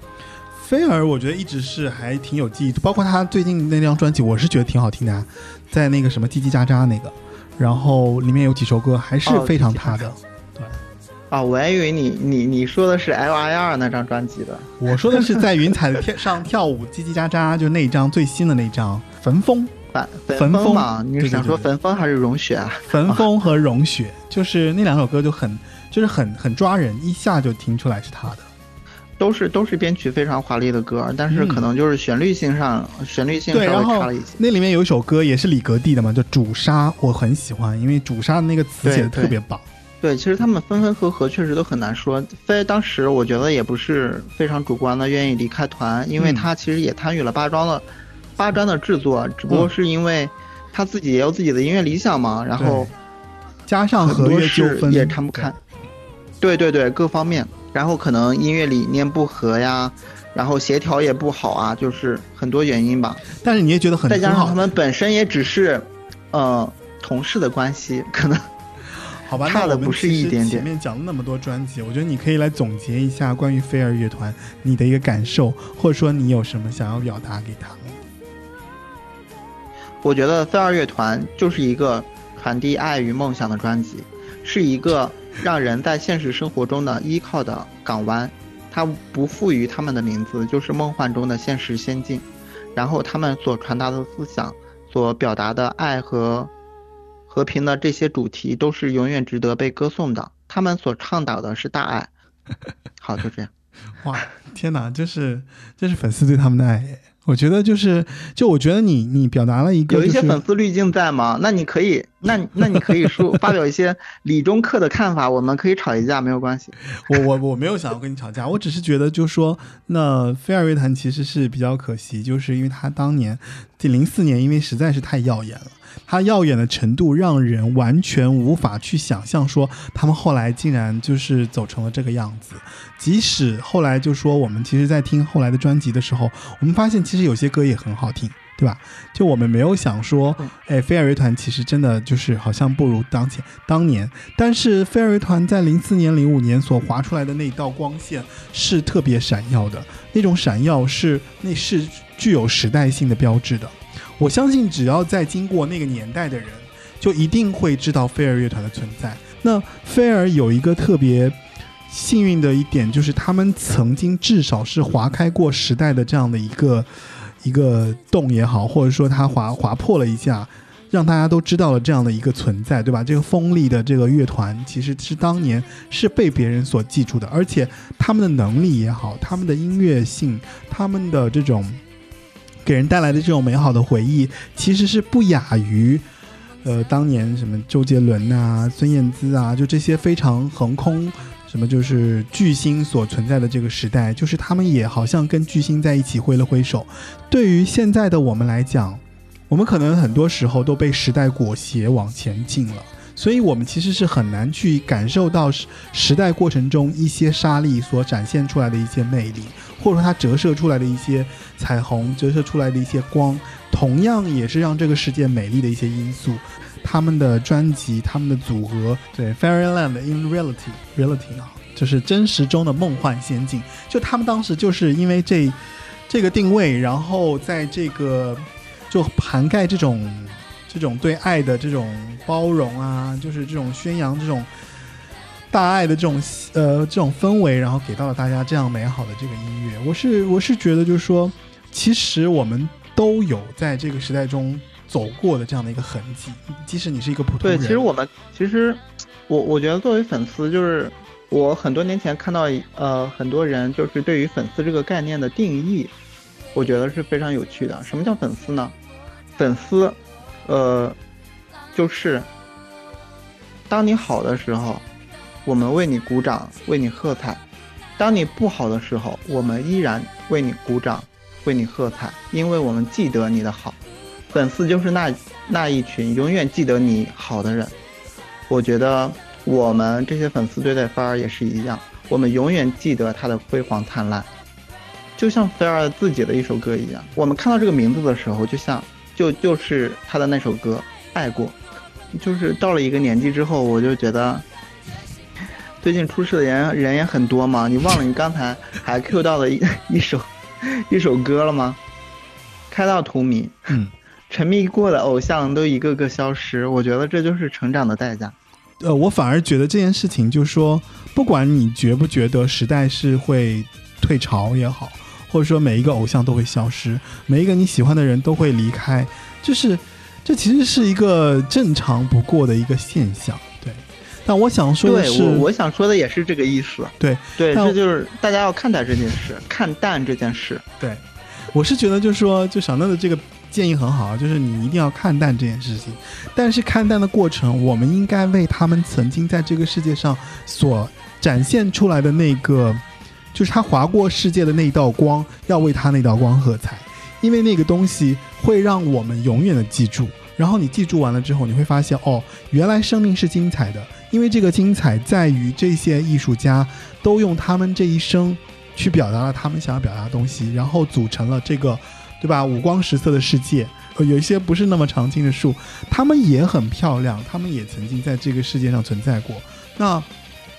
菲儿我觉得一直是还挺有记忆，包括他最近那张专辑，我是觉得挺好听的、啊，在那个什么叽叽喳喳那个，然后里面有几首歌还是哦非常叽叽喳喳他的。啊，我还以为你你你说的是 L I R 那张专辑的。我说的是在云彩的天上跳舞，叽叽喳喳，就那张最新的那张《焚风》，反 焚焚风你对对是想说对对焚风还是融雪啊？焚风和融雪，就是那两首歌就很就是很很抓人，一下就听出来是他的。都是都是编曲非常华丽的歌，但是嗯可能就是旋律性上、旋律性，稍微差了一些。那里面有一首歌也是李格弟的嘛，叫《主杀》，我很喜欢，因为《主杀》的那个词写的特别棒。对，其实他们分分合合确实都很难说。飞当时我觉得也不是非常主观的愿意离开团，因为嗯他其实也参与了八庄的八专的制作，只不过嗯是因为他自己也有自己的音乐理想嘛，然后加上很多合约纠纷也看不开。对对对，各方面，然后可能音乐理念不合呀，然后协调也不好啊，就是很多原因吧。但是你也觉得很再加，上他们本身也只是，呃，同事的关系，可能好吧？差的不是一点点前面讲了那么多专辑，我觉得你可以来总结一下关于飞儿乐团你的一个感受，或者说你有什么想要表达给他们。我觉得飞儿乐团就是一个传递爱与梦想的专辑，是一个让人在现实生活中的依靠的港湾。它不赋予他们的名字，就是梦幻中的现实仙境。然后他们所传达的思想，所表达的爱和和平的这些主题，都是永远值得被歌颂的。他们所倡导的是大爱。好，就这样。哇，天哪，这是这是粉丝对他们的爱耶。我觉得就是，就我觉得你你表达了一个、就是，有一些粉丝滤镜在吗？那你可以，那那你可以说发表一些理中客的看法，我们可以吵一架，没有关系。我我我没有想要跟你吵架，我只是觉得就说，那菲儿乐坛其实是比较可惜，就是因为他当年这零四年，因为实在是太耀眼了，他耀眼的程度让人完全无法去想象，说他们后来竟然就是走成了这个样子。即使后来就说我们其实，在听后来的专辑的时候，我们发现其实有些歌也很好听。对吧？就我们没有想说，哎，飞儿乐团其实真的就是好像不如当前当年，但是飞儿乐团在零四年、零五年所划出来的那一道光线是特别闪耀的，那种闪耀是那是具有时代性的标志的。我相信，只要在经过那个年代的人，就一定会知道飞儿乐团的存在。那飞儿有一个特别幸运的一点，就是他们曾经至少是划开过时代的这样的一个。一个洞也好，或者说它划划破了一下，让大家都知道了这样的一个存在，对吧？这个锋利的这个乐团其实是当年是被别人所记住的，而且他们的能力也好，他们的音乐性，他们的这种给人带来的这种美好的回忆，其实是不亚于。呃，当年什么周杰伦啊、孙燕姿啊，就这些非常横空，什么就是巨星所存在的这个时代，就是他们也好像跟巨星在一起挥了挥手。对于现在的我们来讲，我们可能很多时候都被时代裹挟往前进了，所以我们其实是很难去感受到时时代过程中一些沙粒所展现出来的一些魅力，或者说它折射出来的一些彩虹，折射出来的一些光。同样也是让这个世界美丽的一些因素，他们的专辑，他们的组合，对，Fairyland in Reality，Reality 啊，就是真实中的梦幻仙境。就他们当时就是因为这这个定位，然后在这个就涵盖这种这种对爱的这种包容啊，就是这种宣扬这种大爱的这种呃这种氛围，然后给到了大家这样美好的这个音乐。我是我是觉得就是说，其实我们。都有在这个时代中走过的这样的一个痕迹，即使你是一个普通人。对，其实我们其实，我我觉得作为粉丝，就是我很多年前看到呃很多人就是对于粉丝这个概念的定义，我觉得是非常有趣的。什么叫粉丝呢？粉丝，呃，就是当你好的时候，我们为你鼓掌，为你喝彩；当你不好的时候，我们依然为你鼓掌。为你喝彩，因为我们记得你的好，粉丝就是那那一群永远记得你好的人。我觉得我们这些粉丝对待菲儿也是一样，我们永远记得他的辉煌灿烂，就像菲儿自己的一首歌一样。我们看到这个名字的时候，就像就就是他的那首歌《爱过》，就是到了一个年纪之后，我就觉得，最近出事的人人也很多嘛。你忘了你刚才还 Q 到的一一首。一首歌了吗？开到荼蘼，嗯，沉迷过的偶像都一个个消失，我觉得这就是成长的代价。呃，我反而觉得这件事情，就是说，不管你觉不觉得时代是会退潮也好，或者说每一个偶像都会消失，每一个你喜欢的人都会离开，就是这其实是一个正常不过的一个现象。对但我想说的是，我我想说的也是这个意思。对对，这就是大家要看待这件事，看淡这件事。对，我是觉得就是说，就小乐的这个建议很好，就是你一定要看淡这件事情。但是看淡的过程，我们应该为他们曾经在这个世界上所展现出来的那个，就是他划过世界的那一道光，要为他那道光喝彩，因为那个东西会让我们永远的记住。然后你记住完了之后，你会发现，哦，原来生命是精彩的。因为这个精彩在于这些艺术家都用他们这一生去表达了他们想要表达的东西，然后组成了这个，对吧？五光十色的世界，有一些不是那么常青的树，它们也很漂亮，它们也曾经在这个世界上存在过。那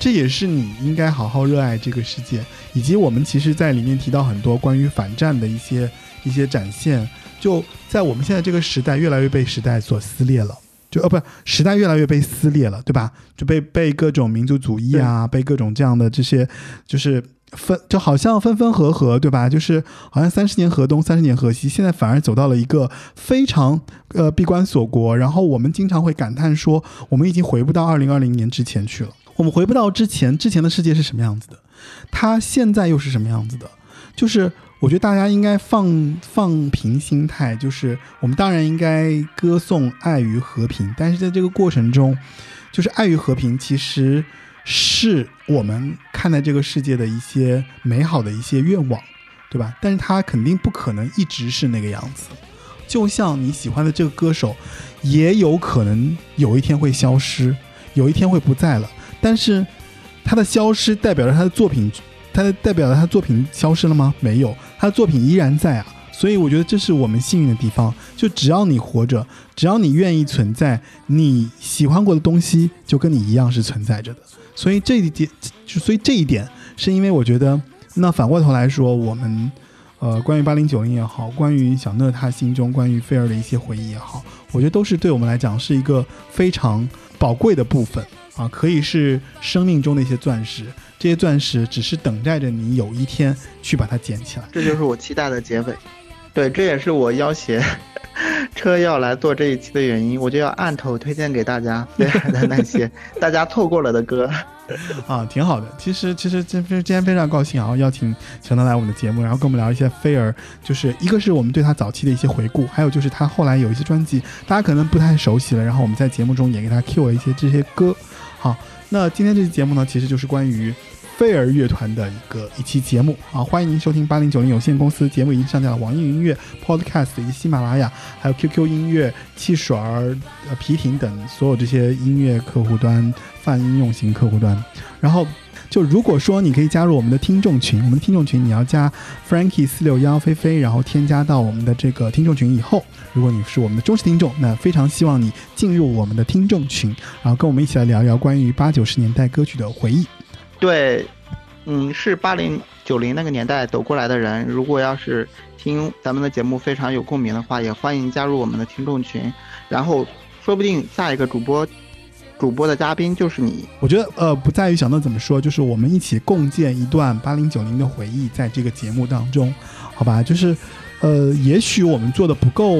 这也是你应该好好热爱这个世界，以及我们其实在里面提到很多关于反战的一些一些展现，就在我们现在这个时代越来越被时代所撕裂了。就呃不，时代越来越被撕裂了，对吧？就被被各种民族主义啊，被各种这样的这些，就是分就好像分分合合，对吧？就是好像三十年河东，三十年河西，现在反而走到了一个非常呃闭关锁国。然后我们经常会感叹说，我们已经回不到二零二零年之前去了，我们回不到之前，之前的世界是什么样子的？它现在又是什么样子的？就是。我觉得大家应该放放平心态，就是我们当然应该歌颂爱与和平，但是在这个过程中，就是爱与和平其实是我们看待这个世界的一些美好的一些愿望，对吧？但是它肯定不可能一直是那个样子，就像你喜欢的这个歌手，也有可能有一天会消失，有一天会不在了，但是他的消失代表着他的作品。他的代表了他作品消失了吗？没有，他的作品依然在啊。所以我觉得这是我们幸运的地方。就只要你活着，只要你愿意存在，你喜欢过的东西就跟你一样是存在着的。所以这一点，就所以这一点，是因为我觉得，那反过头来说，我们，呃，关于八零九零也好，关于小乐他心中关于菲儿的一些回忆也好，我觉得都是对我们来讲是一个非常宝贵的部分啊，可以是生命中的一些钻石。这些钻石只是等待着你有一天去把它捡起来，这就是我期待的结尾。对，这也是我要挟 车要来做这一期的原因，我就要按头推荐给大家飞儿的那些大家错过了的歌。啊，挺好的。其实，其实今今天非常高兴啊，邀请乔丹来我们的节目，然后跟我们聊一些菲儿，就是一个是我们对他早期的一些回顾，还有就是他后来有一些专辑，大家可能不太熟悉了，然后我们在节目中也给他 Q 了一些这些歌。好，那今天这期节目呢，其实就是关于。飞儿乐团的一个一期节目啊，欢迎您收听八零九零有限公司节目已经上架了网易云音乐、Podcast 以及喜马拉雅，还有 QQ 音乐、汽水儿、呃皮艇等所有这些音乐客户端泛应用型客户端。然后，就如果说你可以加入我们的听众群，我们的听众群你要加 Frankie 四六幺菲菲，然后添加到我们的这个听众群以后，如果你是我们的忠实听众，那非常希望你进入我们的听众群，然后跟我们一起来聊一聊关于八九十年代歌曲的回忆。对，嗯，是八零九零那个年代走过来的人，如果要是听咱们的节目非常有共鸣的话，也欢迎加入我们的听众群，然后说不定下一个主播主播的嘉宾就是你。我觉得呃，不在于小乐怎么说，就是我们一起共建一段八零九零的回忆，在这个节目当中，好吧？就是呃，也许我们做的不够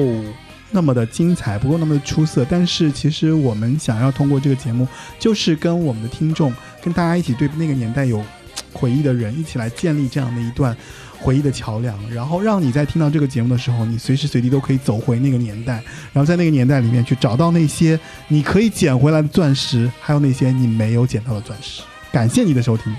那么的精彩，不够那么的出色，但是其实我们想要通过这个节目，就是跟我们的听众，跟大家一起对那个年代有回忆的人，一起来建立这样的一段。回忆的桥梁，然后让你在听到这个节目的时候，你随时随地都可以走回那个年代，然后在那个年代里面去找到那些你可以捡回来的钻石，还有那些你没有捡到的钻石。感谢你的收听，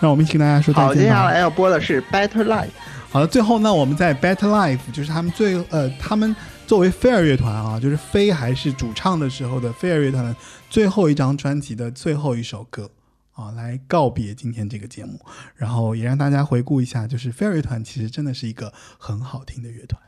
让我们一起跟大家说再好，接。下来要播的是《Better Life》。好了，最后呢，我们在 Better Life，就是他们最呃，他们作为飞儿乐团啊，就是飞还是主唱的时候的飞儿乐团的最后一张专辑的最后一首歌啊，来告别今天这个节目，然后也让大家回顾一下，就是飞儿乐团其实真的是一个很好听的乐团。